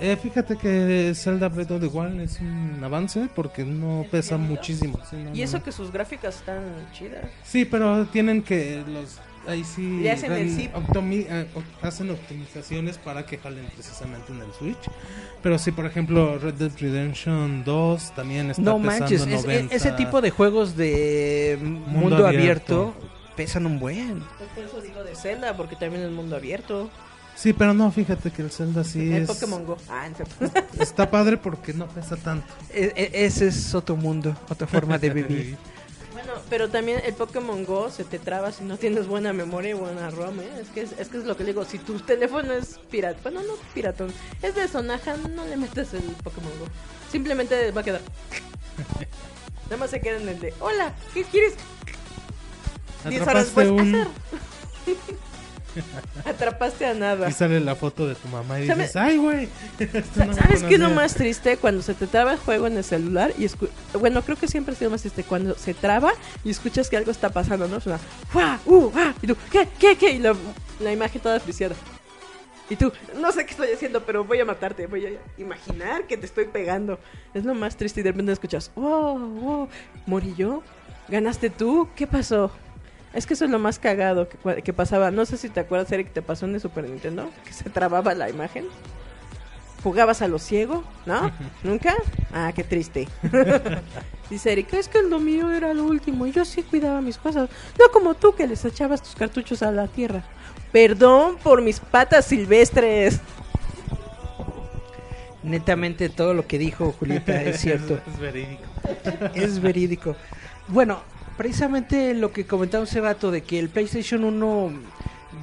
Eh, fíjate que Zelda Breath of the Wild es un avance porque no pesa muchísimo. sí, no, Y eso no. que sus gráficas están chidas. Sí, pero tienen que los ahí sí Le hacen el dan zip. optimi- eh, hacen optimizaciones para que jalen precisamente en el Switch. Pero sí, por ejemplo, Red Dead Redemption 2 también está No pesando manches, es- 90. ese tipo de juegos de mundo, abierto. abierto. pesan un buen. Pues por eso digo de Zelda, porque también es mundo abierto. Sí, pero no, fíjate que el Zelda sí el es Pokémon Go. Ah, está padre porque no pesa tanto. E- e- ese es otro mundo, otra forma de vivir. Pero también el Pokémon Go se te traba si no tienes buena memoria y buena ROM, ¿eh? Es que es, es que es lo que le digo, si tu teléfono es pirata, bueno, no piratón, es de Sonaja, no le metes el Pokémon Go. Simplemente va a quedar. Nada más se queda en el de, hola, ¿qué quieres? 10 horas después, un hacer. Atrapaste a nada. y sale la foto de tu mamá y ¿Sabe- dices, "Ay, güey." no ¿Sabes qué es lo conocía". más triste? Cuando se te traba el juego en el celular y escu- bueno, creo que siempre ha sido más triste cuando se traba y escuchas que algo está pasando, ¿no? Suena ¡Fua! ¡Uh! ¡Ah! Y tú, ¿qué? ¿Qué? ¿Qué? Y la, la imagen toda friciada. Y tú, no sé qué estoy haciendo, pero voy a matarte, voy a imaginar que te estoy pegando. Es lo más triste y de repente escuchas, wow, wow, morí yo, ganaste tú, ¿qué pasó? Es que eso es lo más cagado que, pasaba. No sé si te acuerdas, Eric, que te pasó en el Super Nintendo, que se trababa la imagen. ¿Jugabas a lo ciego? ¿No? ¿Nunca? Ah, qué triste. Dice Eric, es que lo mío era lo último y yo sí cuidaba mis cosas. No como tú que les echabas tus cartuchos a la tierra. Perdón por mis patas silvestres. Netamente todo lo que dijo Julieta es cierto. es verídico. es verídico. Bueno, precisamente lo que comentamos hace rato de que el PlayStation 1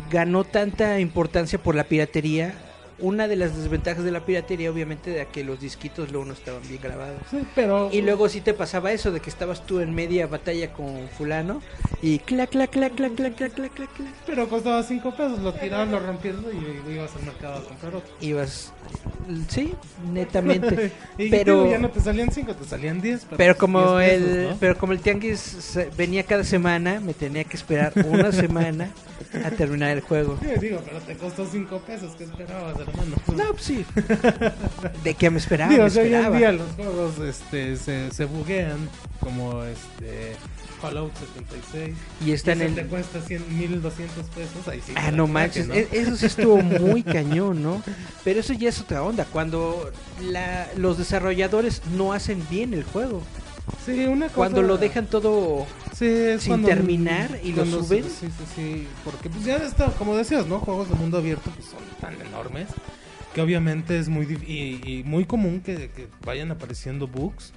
ganó tanta importancia por la piratería. Una de las desventajas de la piratería, obviamente, era que los disquitos luego no estaban bien grabados. Sí, pero... Y luego sí te pasaba eso, de que estabas tú en media batalla con fulano y clac, clac, clac, clac, clac, clac, clac, clac. Pero costaba cinco pesos, lo tiraban, lo rompían y, y ibas al mercado a comprar otro. Ibas, sí, netamente. y pero ya no te salían cinco, te salían diez. Pero, como, el, pero como el tianguis venía cada semana, me tenía que esperar una semana a terminar el juego. Sí, digo, pero te costó cinco pesos, ¿qué esperabas? No, pues sí. ¿De qué me esperaba? Digo, me sea, hoy en esperaba. día los juegos este, se, se buguean, como este Fallout 76. Y están y en te cuesta 100, 1200 pesos, ahí sí. Ah, no manches, traje, e- eso sí estuvo muy cañón, ¿no? Pero eso ya es otra onda, cuando la, los desarrolladores no hacen bien el juego, Sí, una cosa... cuando lo dejan todo Sí, es sin cuando- terminar y lo cuando- suben. Sí, sí, sí, porque pues ya está, como decías, ¿no? Juegos de mundo abierto pues son tan enormes que obviamente es muy y, y muy común que, que vayan apareciendo bugs,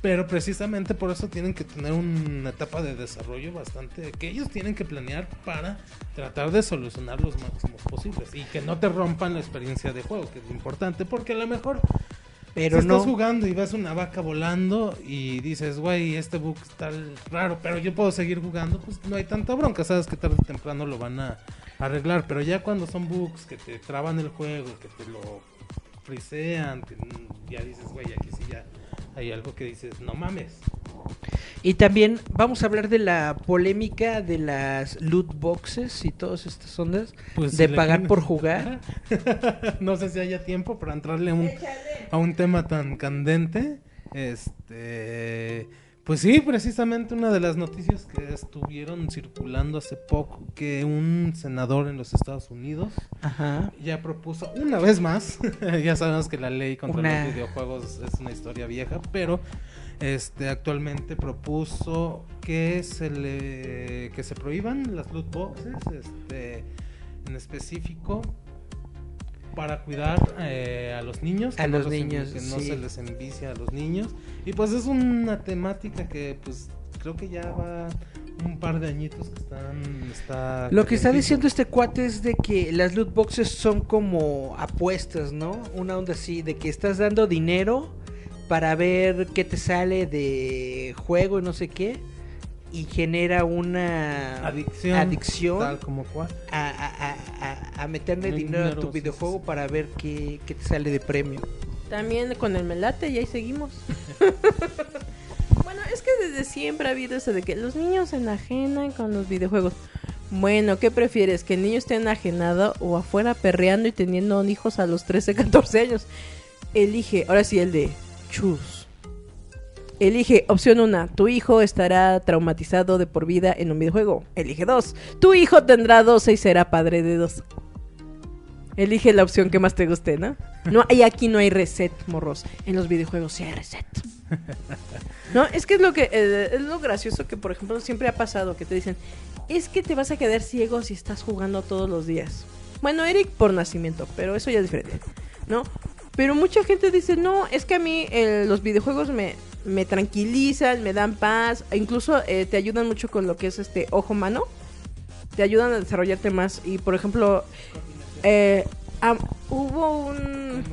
pero precisamente por eso tienen que tener una etapa de desarrollo bastante que ellos tienen que planear para tratar de solucionar los máximos posibles y que no te rompan la experiencia de juego, que es importante, porque a lo mejor pero si no. estás jugando y ves una vaca volando y dices, güey, este bug está raro, pero yo puedo seguir jugando, pues no hay tanta bronca, sabes que tarde o temprano lo van a arreglar, pero ya cuando son bugs que te traban el juego, que te lo frisean, que ya dices, güey, aquí sí ya hay algo que dices, no mames. Y también vamos a hablar de la polémica de las loot boxes y todas estas ondas Pues, de pagar tienes- por jugar. no sé si haya tiempo para entrarle a un, a un tema tan candente. Este, pues sí, precisamente una de las noticias que estuvieron circulando hace poco, que un senador en los Estados Unidos Ajá. ya propuso una vez más, ya sabemos que la ley contra Una- los videojuegos es una historia vieja, pero este actualmente propuso que se le que se prohíban las loot boxes, este en específico para cuidar eh, a los niños, A los niños, que no sí. se les envicia a los niños y pues es una temática que pues creo que ya va un par de añitos que están está Lo que está diciendo este cuate es de que las loot boxes son como apuestas, ¿no? Una onda así, de que estás dando dinero para ver qué te sale de juego y no sé qué. Y genera una adicción, adicción tal como cual. a, a- a- a- a meterle No, dinero a dinero, tu sí, videojuego sí. para ver qué, qué te sale de premio. También con el melate y ahí seguimos. bueno, es que desde siempre ha habido eso de que los niños se enajenan con los videojuegos. Bueno, ¿qué prefieres? ¿Que el niño esté enajenado o afuera perreando y teniendo hijos a los 13, 14 años? Elige, ahora sí el de choose. Elige opción 1, tu hijo estará traumatizado de por vida en un videojuego. Elige 2, tu hijo tendrá 12 y será padre de dos. Elige la opción que más te guste, ¿no? No, y aquí no hay reset, morros. En los videojuegos sí hay reset. No, es que es lo que eh, es lo gracioso que por ejemplo siempre ha pasado que te dicen, "Es que te vas a quedar ciego si estás jugando todos los días." Bueno, Eric por nacimiento, pero eso ya es diferente, ¿no? Pero mucha gente dice, "No, es que a mí eh, los videojuegos me me tranquilizan, me dan paz, incluso eh, te ayudan mucho con lo que es este ojo mano." Te ayudan a desarrollarte más y por ejemplo eh, hubo un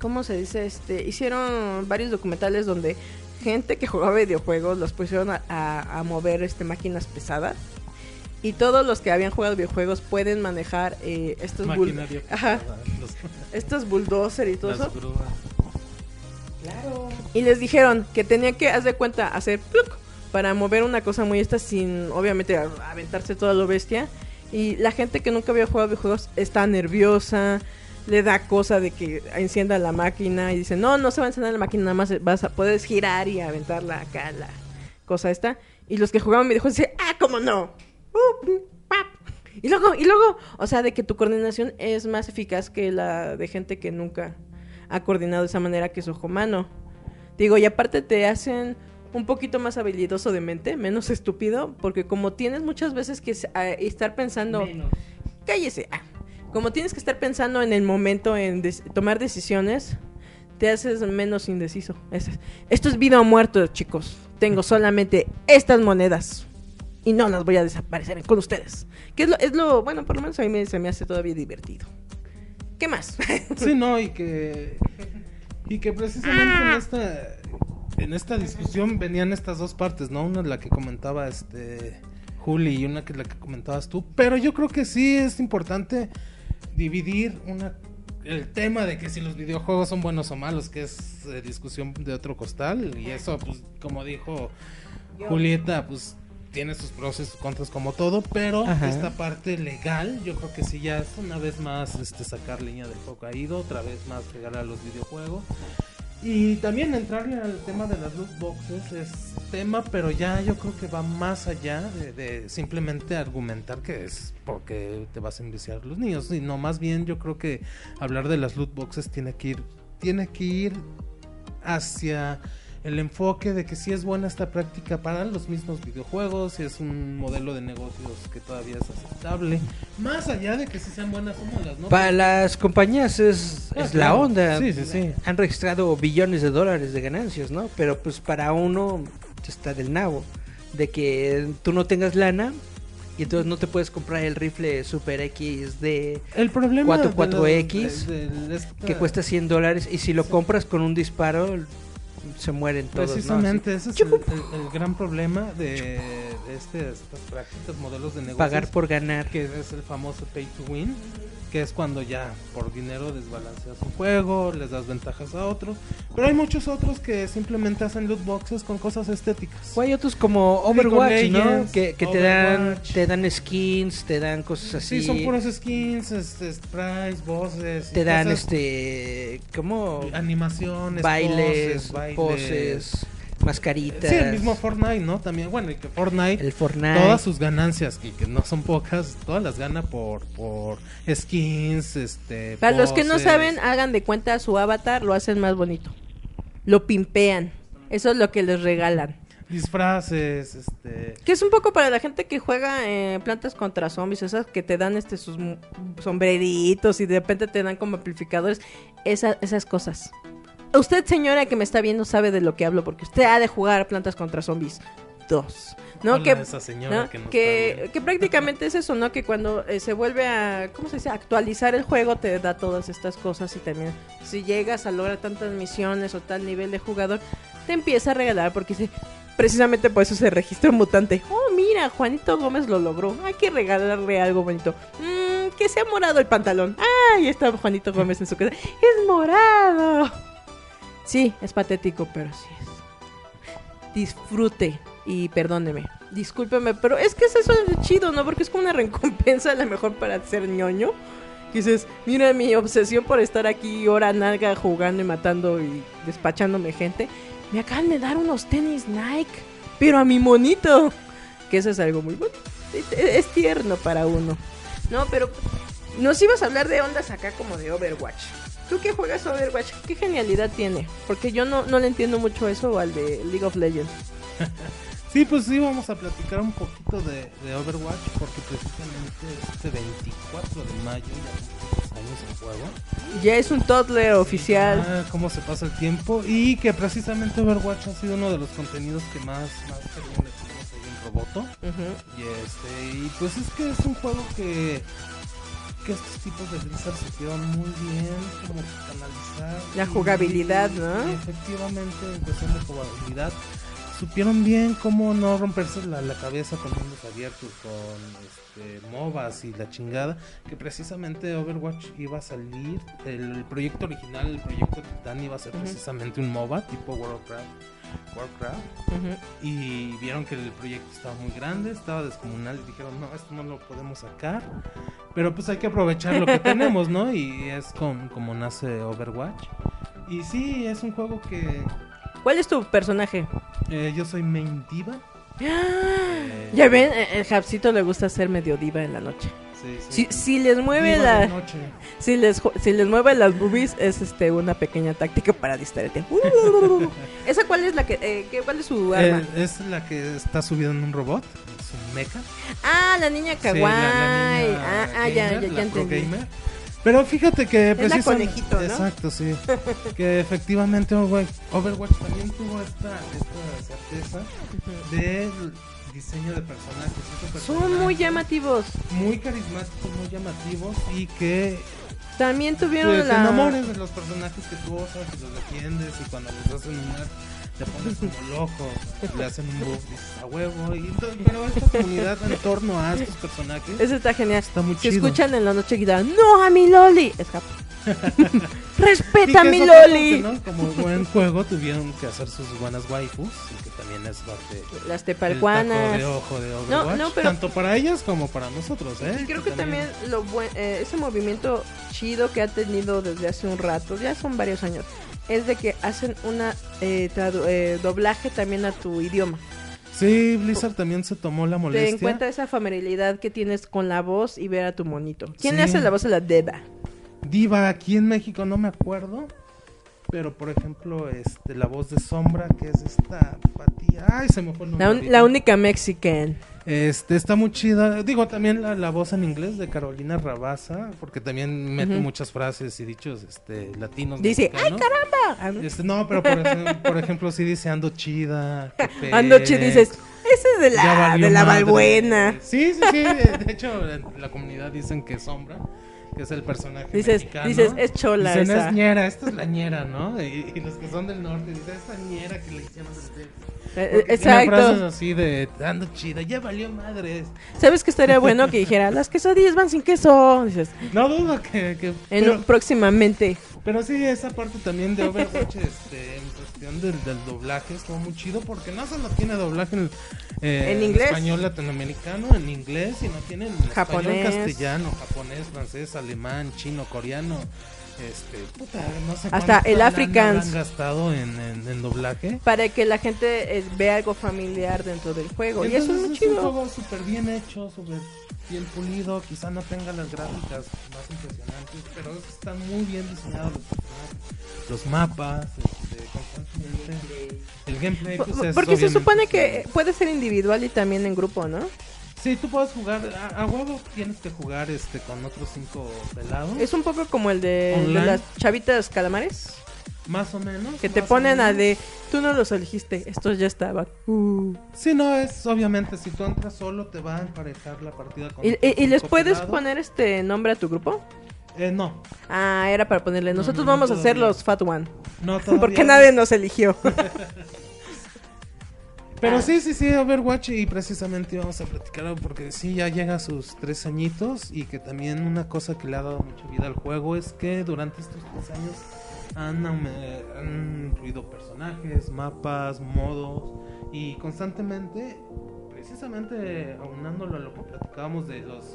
¿cómo se dice? Este, hicieron varios documentales donde gente que jugaba videojuegos los pusieron a, a- a mover este máquinas pesadas y todos los que habían jugado videojuegos pueden manejar eh, estos bull- Ajá, los- estos bulldozer y todo las eso. grúas. y les dijeron que tenían que haz de cuenta hacer pluc para mover una cosa muy esta sin obviamente aventarse toda lo bestia. Y la gente que nunca había jugado videojuegos está nerviosa le da cosa de que encienda la máquina y dice no no se va a encender la máquina nada más vas a puedes girar y aventarla acá la cosa esta y los que jugaban videojuegos dicen ah cómo no. Y luego y luego o sea de que tu coordinación es más eficaz que la de gente que nunca ha coordinado de esa manera que su ojo humano. Digo, y aparte te hacen un poquito más habilidoso de mente, menos estúpido, porque como tienes muchas veces que estar pensando, cállese, ah. como tienes que estar pensando en el momento en tomar decisiones, te haces menos indeciso. Es- esto es vida o muerto, chicos. Tengo solamente estas monedas y no las voy a desaparecer con ustedes. Que es lo, es lo bueno, por lo menos a mí me- se me hace todavía divertido. ¿Qué más? Sí, no, y que y que precisamente en esta en esta discusión venían estas dos partes, ¿no? Una es la que comentaba este Juli y una que es la que comentabas tú, pero yo creo que sí es importante dividir una el tema de que si los videojuegos son buenos o malos, que es eh, discusión de otro costal y eso pues como dijo Julieta, pues tiene sus pros y sus contras como todo, pero Ajá. esta parte legal, yo creo que sí ya es una vez más este sacar leña del fuego caído, otra vez más pegar a los videojuegos. Y también entrarle al tema de las loot boxes es tema, pero ya yo creo que va más allá de, de simplemente argumentar que es porque te vas a enviciar los niños, sino más bien yo creo que hablar de las loot boxes tiene que ir tiene que ir hacia el enfoque de que si es buena esta práctica para los mismos videojuegos, si es un modelo de negocios que todavía es aceptable, más allá de que si sean buenas o malas, ¿no? Para las compañías es, Ah, es la onda. Sí, sí, sí. Han registrado billones de dólares de ganancias, ¿no? Pero pues para uno está del nabo. De que tú no tengas lana y entonces no te puedes comprar el rifle Super X de El problema 44X, de la- de- de esta- que cuesta 100 dólares y si lo compras con un disparo se mueren todos. ¿no? Precisamente, ese es el, el- el gran problema de, mediante este, estas prácticas, modelos de negocio. Pagar por ganar. que es el famoso pay to win, que es cuando ya por dinero desbalanceas un juego, les das ventajas a otros. Pero hay muchos otros que simplemente hacen loot boxes con cosas estéticas. O hay otros como Overwatch, ¿no? Que, te dan te dan skins, te dan cosas así. Sí, son puros skins, este, sprites, voces. te dan cosas- este como animaciones, bailes, poses, bailes. poses, mascaritas. Sí, el mismo Fortnite, ¿no? También, bueno, y que Fortnite, el Fortnite. todas sus ganancias, y que no son pocas, todas las gana por, por skins, este... Para los que no saben, hagan de cuenta su avatar, lo hacen más bonito. Lo pimpean. Eso es lo que les regalan. Disfraces, este... Que es un poco para la gente que juega eh, plantas contra zombies, esas que te dan este sus sombreritos y de repente te dan como amplificadores, esa- esas cosas. Usted, señora que me está viendo, sabe de lo que hablo, porque usted ha de jugar plantas contra zombies 2. ¿no? Hola, que, esa señora ¿no? que prácticamente es eso, ¿no? Que cuando eh, se vuelve a, ¿cómo se dice? Actualizar el juego te da todas estas cosas y también si llegas a lograr tantas misiones o tal nivel de jugador, te empieza a regalar porque dice, precisamente por eso se registra un mutante. Oh, mira, Juanito Gómez lo logró. Hay que regalarle algo bonito. Mm, que sea morado el pantalón. Ah, ahí está Juanito Gómez en su casa. Es morado. Sí, es patético, pero sí es. Disfrute y perdóneme. Discúlpeme, pero es que es eso de chido, ¿no? Porque es como una recompensa a lo mejor para ser ñoño. Que dices, mira mi obsesión por estar aquí hora nalga jugando y matando y despachándome gente. Me acaban de dar unos tenis Nike, pero a mi monito. Que eso es algo muy bueno. Es- Es tierno para uno. No, pero nos ibas a hablar de ondas acá como de Overwatch. ¿Tú que juegas Overwatch? ¿Qué genialidad tiene? Porque yo no, no le entiendo mucho eso al de League of Legends. Sí, pues sí, vamos a platicar un poquito de, de Overwatch, porque precisamente este 24 de mayo, ya años el juego. Ya es un toddler oficial. Ah, cómo se pasa el tiempo y que precisamente Overwatch ha sido uno de los contenidos que más, más le tenemos ahí en Roboto. Y este, y pues es que es un juego que que estos tipos de Blizzard supieron muy bien como canalizar La y- jugabilidad, ¿no? y efectivamente en cuestión de jugabilidad supieron bien cómo no romperse la, la cabeza con mundos abiertos, con este, MOBAs y la chingada, que precisamente Overwatch iba a salir, el, el proyecto original, el proyecto Titan iba a ser Ujú. precisamente un MOBA tipo Warcraft, Warcraft, Ujú. y vieron que el proyecto estaba muy grande, estaba descomunal y dijeron, no, esto no lo podemos sacar, pero pues hay que aprovechar lo que tenemos, ¿no? Y es con, como nace Overwatch. Y sí, es un juego que ¿Cuál es tu personaje? eh, yo soy main diva. Eh, Ya ven, eh, el Japsito le gusta ser medio diva en la noche. Sí, Si, sí. si les mueve la, de noche. si les si les mueve las boobies es este una pequeña táctica para distraerte. Uh. ¿Esa cuál es la que, eh, qué- cuál es su arma? Eh, es la que está subida en un robot, es un mecha. ah, la niña Sí, kawaii. la- la niña ah, ah, ya, gamer, ya, la ya entendí. Pero fíjate que Es la precisamente conejito, ¿no? exacto, sí. que efectivamente Overwatch, Overwatch también tuvo esta, esta certeza del diseño de personajes. Estos Son muy llamativos. muy carismáticos, muy llamativos y que También tuvieron pues, te la enamores de los personajes que tú usas y los defiendes y cuando les hacen un nerf te pones como loco, le hacen un buff, dices a huevo. Y, entonces- pero esta comunidad en torno a estos personajes Eso está genial. está muy escuchan en la noche gritan, no a mi Loli. Escapa. Y Respeta a mi es Loli. Como buen juego tuvieron que hacer sus buenas waifus, que también es parte Las tepalcuanas. de ojo de No, Overwatch, no, pero- tanto para ellas como para nosotros, ¿eh? Y creo que también lo buen, eh, ese movimiento chido que ha tenido desde hace un rato, ya son varios años, es de que hacen una eh, eh, doblaje también a tu idioma. Sí, Blizzard también se tomó la Te molestia. encuentra esa familiaridad que tienes con la voz y ver a tu monito. ¿Quién le hace la voz a la Deba? Diva aquí en México no me acuerdo, pero por ejemplo, este la voz de Sombra que es esta Patía, ay, se me fue el nombre. La, un- la única mexican. Este está muy chida. Digo también la, la voz en inglés de Carolina Rabaza, porque también mete muchas frases y dichos este latinos. Dice, ¡ay, mexicanos". caramba! Ah, ¿no? Este, no, pero por, ejem- por ejemplo, sí dice ando chida. jefe, Anoche dices, ese es de la, de la madre". Valbuena. Sí, sí, sí. De hecho, en la comunidad dicen que sombra. Que es el personaje Dices, mexicano. dices, es chola Dicen, esa. es ñera, esta es la ñera, ¿no? Y, y los que son del norte dicen, esta ñera que le hicieron del Eh, frases Exacto. así de, ando chida, ya valió madres. ¿Sabes qué estaría bueno que dijera, las quesadillas van sin queso? Dices, No dudo que... que en, pero, próximamente. pero sí, esa parte también de Overwatch, este, cuestión del, del doblaje, estuvo muy chido porque no solo tiene doblaje en, eh, ¿En inglés? español latinoamericano, en inglés, sino tiene en Japonés. español castellano, japonés, francés, alemán, chino, coreano. Este, puta, no sé Hasta el habrán gastado en, en, en doblaje. Para que la gente eh, vea algo familiar dentro del juego. y eso es muy es un chido. juego súper bien hecho, súper bien pulido. Quizá no tenga las gráficas más impresionantes, pero están muy bien diseñados los los mapas, este. El gameplay, pues, es Porque se supone que puede ser individual y también en grupo, ¿no? Sí, tú puedes jugar, a, a huevo tienes que jugar este con otros cinco pelados. Es un poco como el de, las chavitas calamares. Más o menos. Que te ponen a de, tú no los elegiste, estos ya estaban. Uh. Sí, no, es obviamente, si tú entras solo te va a emparejar la partida con ¿Y, y- y les puedes pelados. poner este nombre a tu grupo? Eh, no, Ah, era para ponerle, nosotros no, vamos a ser todavía. los Fat One. no todavía. Porque nadie nos eligió. Pero sí, sí, sí, Overwatch y precisamente vamos a platicar porque sí, ya llega a sus tres añitos y que también una cosa que le ha dado mucha vida al juego es que durante estos tres años han, han incluido personajes, mapas, modos y constantemente, precisamente aunándolo a lo que platicábamos de los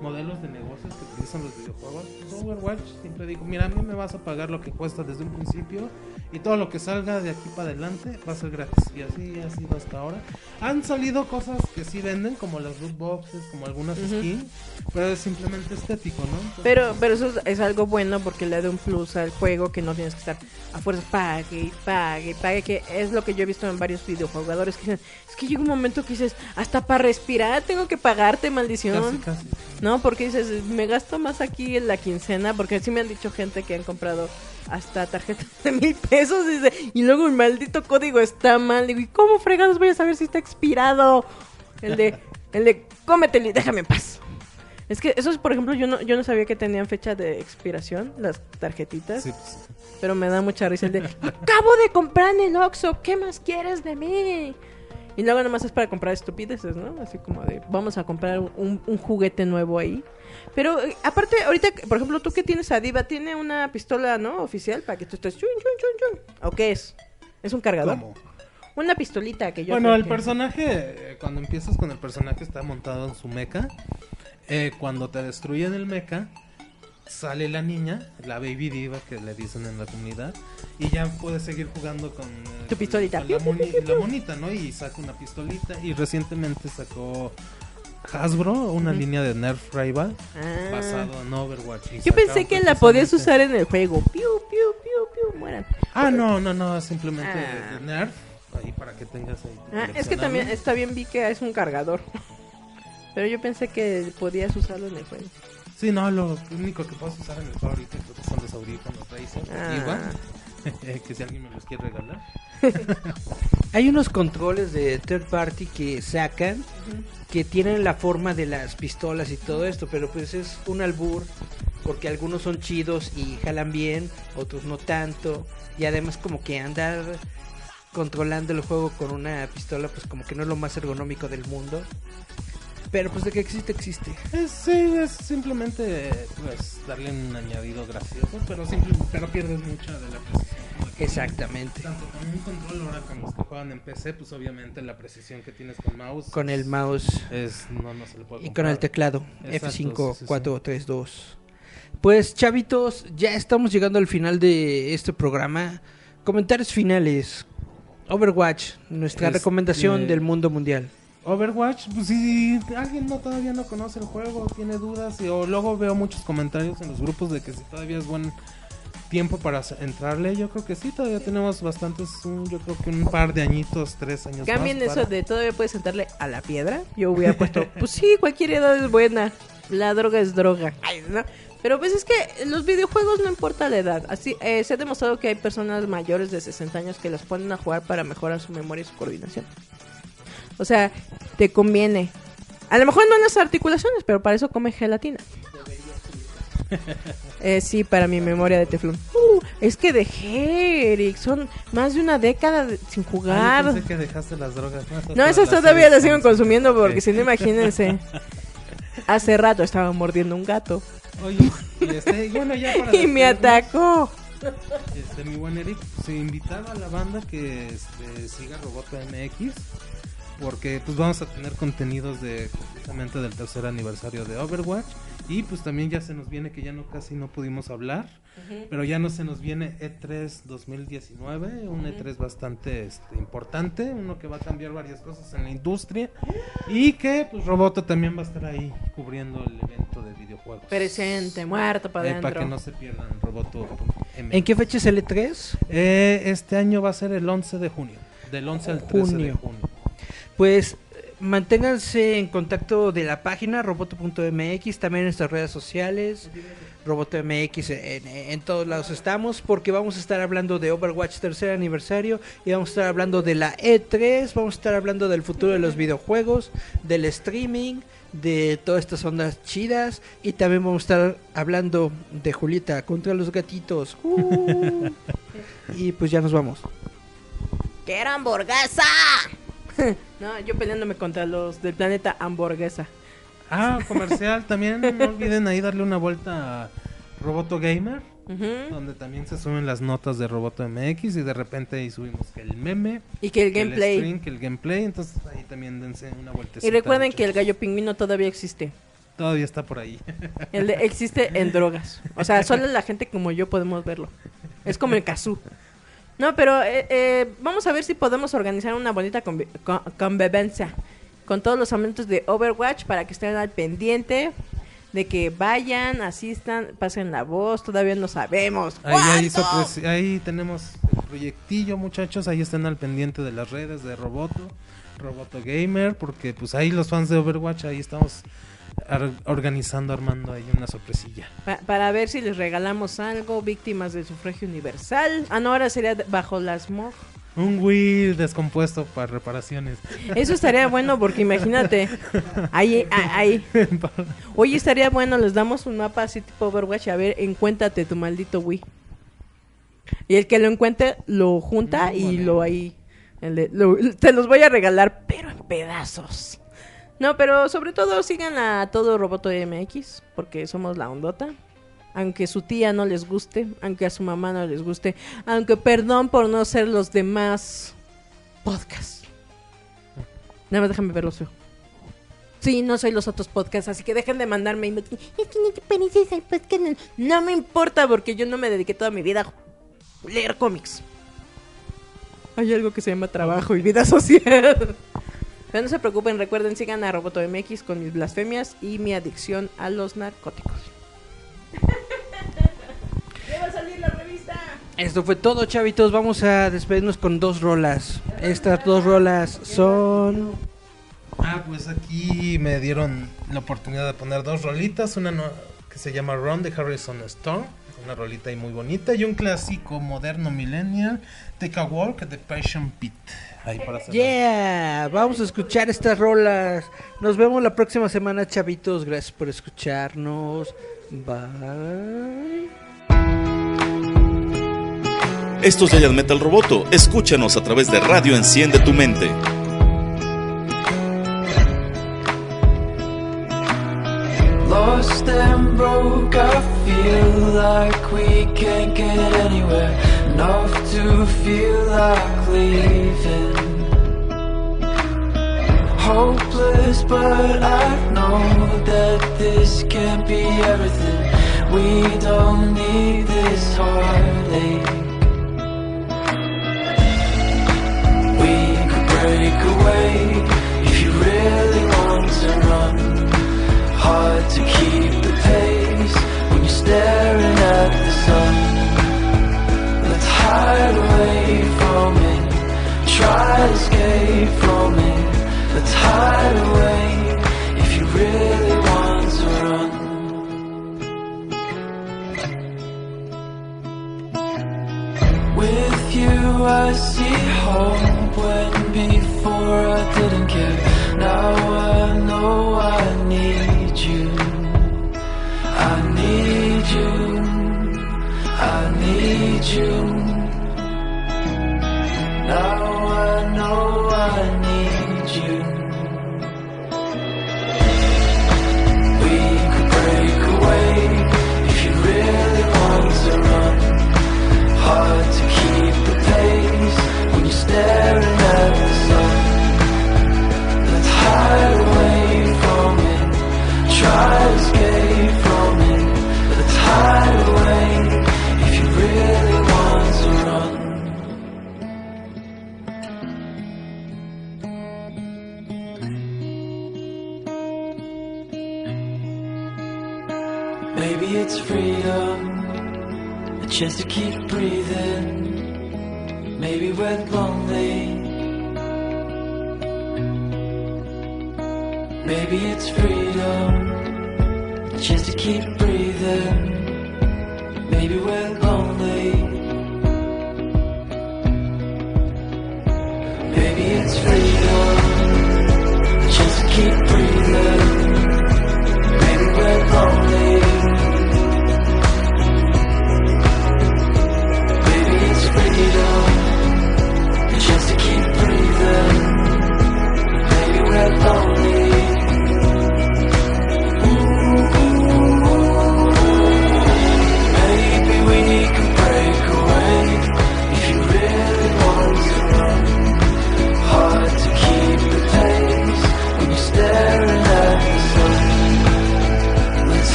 modelos de negocios que utilizan los videojuegos, pues Overwatch siempre digo, mira, a mí me vas a pagar lo que cuesta desde un principio y todo lo que salga de aquí para adelante va a ser gratis. Y así ha sido hasta ahora. Han salido cosas que sí venden, como las loot boxes, como algunas Ujú. skins, pero es simplemente estético, ¿no? Entonces, Pero, pero eso es, algo bueno porque le da un plus al juego que no tienes que estar a fuerzas pague y pague y pague, que es lo que yo he visto en varios videojugadores que dicen, es que llega un momento que dices, hasta para respirar tengo que pagarte, maldición. casi, casi. No, porque dices, me gasto más aquí en la quincena, porque sí me han dicho gente que han comprado hasta tarjetas de mil pesos y, dice, y luego el maldito código está mal. Digo, ¿y cómo fregados voy a saber si está expirado? El de, el de, cómetelo y déjame en paz. Es que eso es, por ejemplo, yo no, yo no sabía que tenían fecha de expiración, las tarjetitas, Sí, pues, pero me da mucha risa el de, acabo de comprar en el Oxxo, ¿qué más quieres de mí? Y luego nomás es para comprar estupideces, ¿no? Así como de, vamos a comprar un, un juguete nuevo ahí. Pero eh, aparte, ahorita, por ejemplo, tú que tienes a Diva, tiene una pistola, ¿no? Oficial para que tú estés chun, chun, chun, chun. ¿O qué es? ¿Es un cargador? ¿Cómo? Una pistolita que yo... Bueno, el que- personaje, eh, cuando empiezas con el personaje está montado en su mecha. Eh, cuando te destruyen el mecha, sale la niña, la baby diva que le dicen en la comunidad, y ya puedes seguir jugando con eh, Tu pistolita. con la, moni- la monita, ¿no? Y saca una pistolita y recientemente sacó Hasbro una línea de Nerf Rival Ah. basado en Overwatch. Yo pensé que la podías usar en el juego. Piu, piu, piu, piu, mueran. Ah, no, no, no, simplemente Ah. de Nerf ahí para que tengas ahí. Ah, es que también está bien vi que es un cargador. Pero yo pensé que podías usarlo en el juego. Sí, no, lo único que puedes usar en el juego ahorita creo que son los audífonos Razer Ah. Igual, que si alguien me los quiere regalar. Hay unos controles de third party que sacan que tienen la forma de las pistolas y todo esto, pero pues es un albur porque algunos son chidos y jalan bien, otros no tanto y además como que andar controlando el juego con una pistola pues como que no es lo más ergonómico del mundo. Pero pues de que existe existe. Es, sí, es simplemente pues darle un añadido gracioso, pero simple, pero pierdes mucha de la precisión. Exactamente. Tanto con un control ahora con los que juegan en PC, pues obviamente la precisión que tienes con mouse Con el mouse es no, no se le puede y con el teclado Exacto, sí, sí, F5 sí. 432. Pues chavitos, ya estamos llegando al final de este programa. Comentarios finales. Overwatch, nuestra Este- recomendación del mundo mundial. Overwatch, pues si alguien no todavía no conoce el juego, tiene dudas, y, o luego veo muchos comentarios en los grupos de que si todavía es buen tiempo para entrarle, yo creo que sí, todavía tenemos bastantes, un- yo creo que un par de añitos, tres años Cambien más. eso para- de todavía puedes sentarle a la piedra. Yo hubiera puesto, pues sí, cualquier edad es buena. La droga es droga. Ay, ¿no? Pero pues es que en los videojuegos no importa la edad. Así eh, se ha demostrado que hay personas mayores de 60 años que las ponen a jugar para mejorar su memoria y su coordinación. O sea, te conviene. A lo mejor no en las articulaciones, pero para eso come gelatina. Eh, sí, para mi memoria de teflón. Uh, es que dejé, Eric. Son más de una década de- sin Ah, jugar. pensé que dejaste las drogas. No, esas esas todavía las siguen consumiendo porque si no, imagínense. Hace rato estaba mordiendo un gato Oye, y este, y bueno, ya para y me atacó. Este, mi buen Eric, se invitaba a la banda que este, siga Roboto MX porque pues vamos a tener contenidos de justamente del tercer aniversario de Overwatch y pues también ya se nos viene que ya no casi no pudimos hablar, pero ya no se nos viene E E3 2019, un E3 bastante este, importante, uno que va a cambiar varias cosas en la industria y que pues Roboto también va a estar ahí cubriendo el evento de videojuegos. Presente, muerto para Eh, que no se pierdan Roboto. ¿En qué fecha es el E3? Eh, este año va a ser el 11 de junio. Del 11 al 13 de Junio. Pues manténganse en contacto de la página roboto.mx, también en nuestras redes sociales, roboto.mx, en, en todos lados estamos, porque vamos a estar hablando de Overwatch tercer aniversario y vamos a estar hablando de la E3, vamos a estar hablando del futuro de los videojuegos, del streaming, de todas estas ondas chidas y también vamos a estar hablando de Julieta contra los gatitos. Uh. y pues ya nos vamos. ¡Quiero hamburguesa! no, yo peleándome contra los del planeta hamburguesa. Ah, comercial también. No olviden ahí darle una vuelta a Roboto Gamer. Donde también se suben las notas de Roboto MX y de repente ahí subimos que el meme, Y que el que gameplay. stream, que el gameplay, entonces ahí también dense una vuelta. y recuerden que el gallo pingüino todavía existe. todavía está por ahí. El de- existe en drogas. O sea, solo la gente como yo podemos verlo. Es como el kazoo. No, pero eh, eh, vamos a ver si podemos organizar una bonita convi- con- convivencia con todos los amantes de Overwatch para que estén al pendiente de que vayan, asistan, pasen la voz. Todavía no sabemos. Ahí, cuándo. pues, ahí tenemos el proyectillo, muchachos. Ahí estén al pendiente de las redes de Roboto, Roboto Gamer, porque pues ahí los fans de Overwatch, ahí estamos ar- organizando, armando ahí una sorpresilla. Pa- para ver si les regalamos algo, víctimas del sufragio universal. Ah, no, ahora sería bajo las smog. Un Wii descompuesto para reparaciones. Eso estaría bueno porque imagínate. Ahí, ah, ahí. Oye, estaría bueno, les damos un mapa así tipo Overwatch. A ver, encuéntrate tu maldito Wii. Y el que lo encuentre lo junta y lo ahí. el de- lo- te los voy a regalar, pero en pedazos. No, pero sobre todo sigan a todo Roboto MX, porque somos la ondota. Aunque su tía no les guste, aunque a su mamá no les guste, aunque perdón por no ser los demás podcasts. Nada más déjame verlos feo. Sí, no soy los otros podcasts, así que dejen de mandarme. Es que no te pareces al podcast. No me importa porque yo no me dediqué toda mi vida a leer cómics. Hay algo que se llama trabajo y vida social. Pero no se preocupen, recuerden, sigan a Roboto MX con mis blasfemias y mi adicción a los narcóticos. ¿Ya va a salir la revista? Esto fue todo, chavitos. Vamos a despedirnos con dos rolas. Estas dos rolas son. Ah, pues aquí me dieron la oportunidad de poner dos rolitas, una no- que se llama Run de Harrison Storm, una rolita ahí muy bonita, y un clásico moderno millennial, Take a Walk de Passion Pit. Ahí para cerrar. Yeah, vamos a escuchar estas rolas. Nos vemos la próxima semana, chavitos. Gracias por escucharnos. Bye. Esto es Giant Metal Roboto. Escúchanos a través de Radio Enciende tu Mente. Lost and broke, I feel like we can't get anywhere. Enough to feel like leaving. Hopeless, but I know that this can't be everything. We don't need this heartache. We could break away if you really want to run hard to keep the pace when you're staring at the sun hide away from me. Try to escape from me. Let's hide away if you really want to run. With you, I see hope when before I didn't care. Now I know I need you. I need you. I need you chance to keep breathing. Maybe we're lonely. Maybe it's freedom, just chance to keep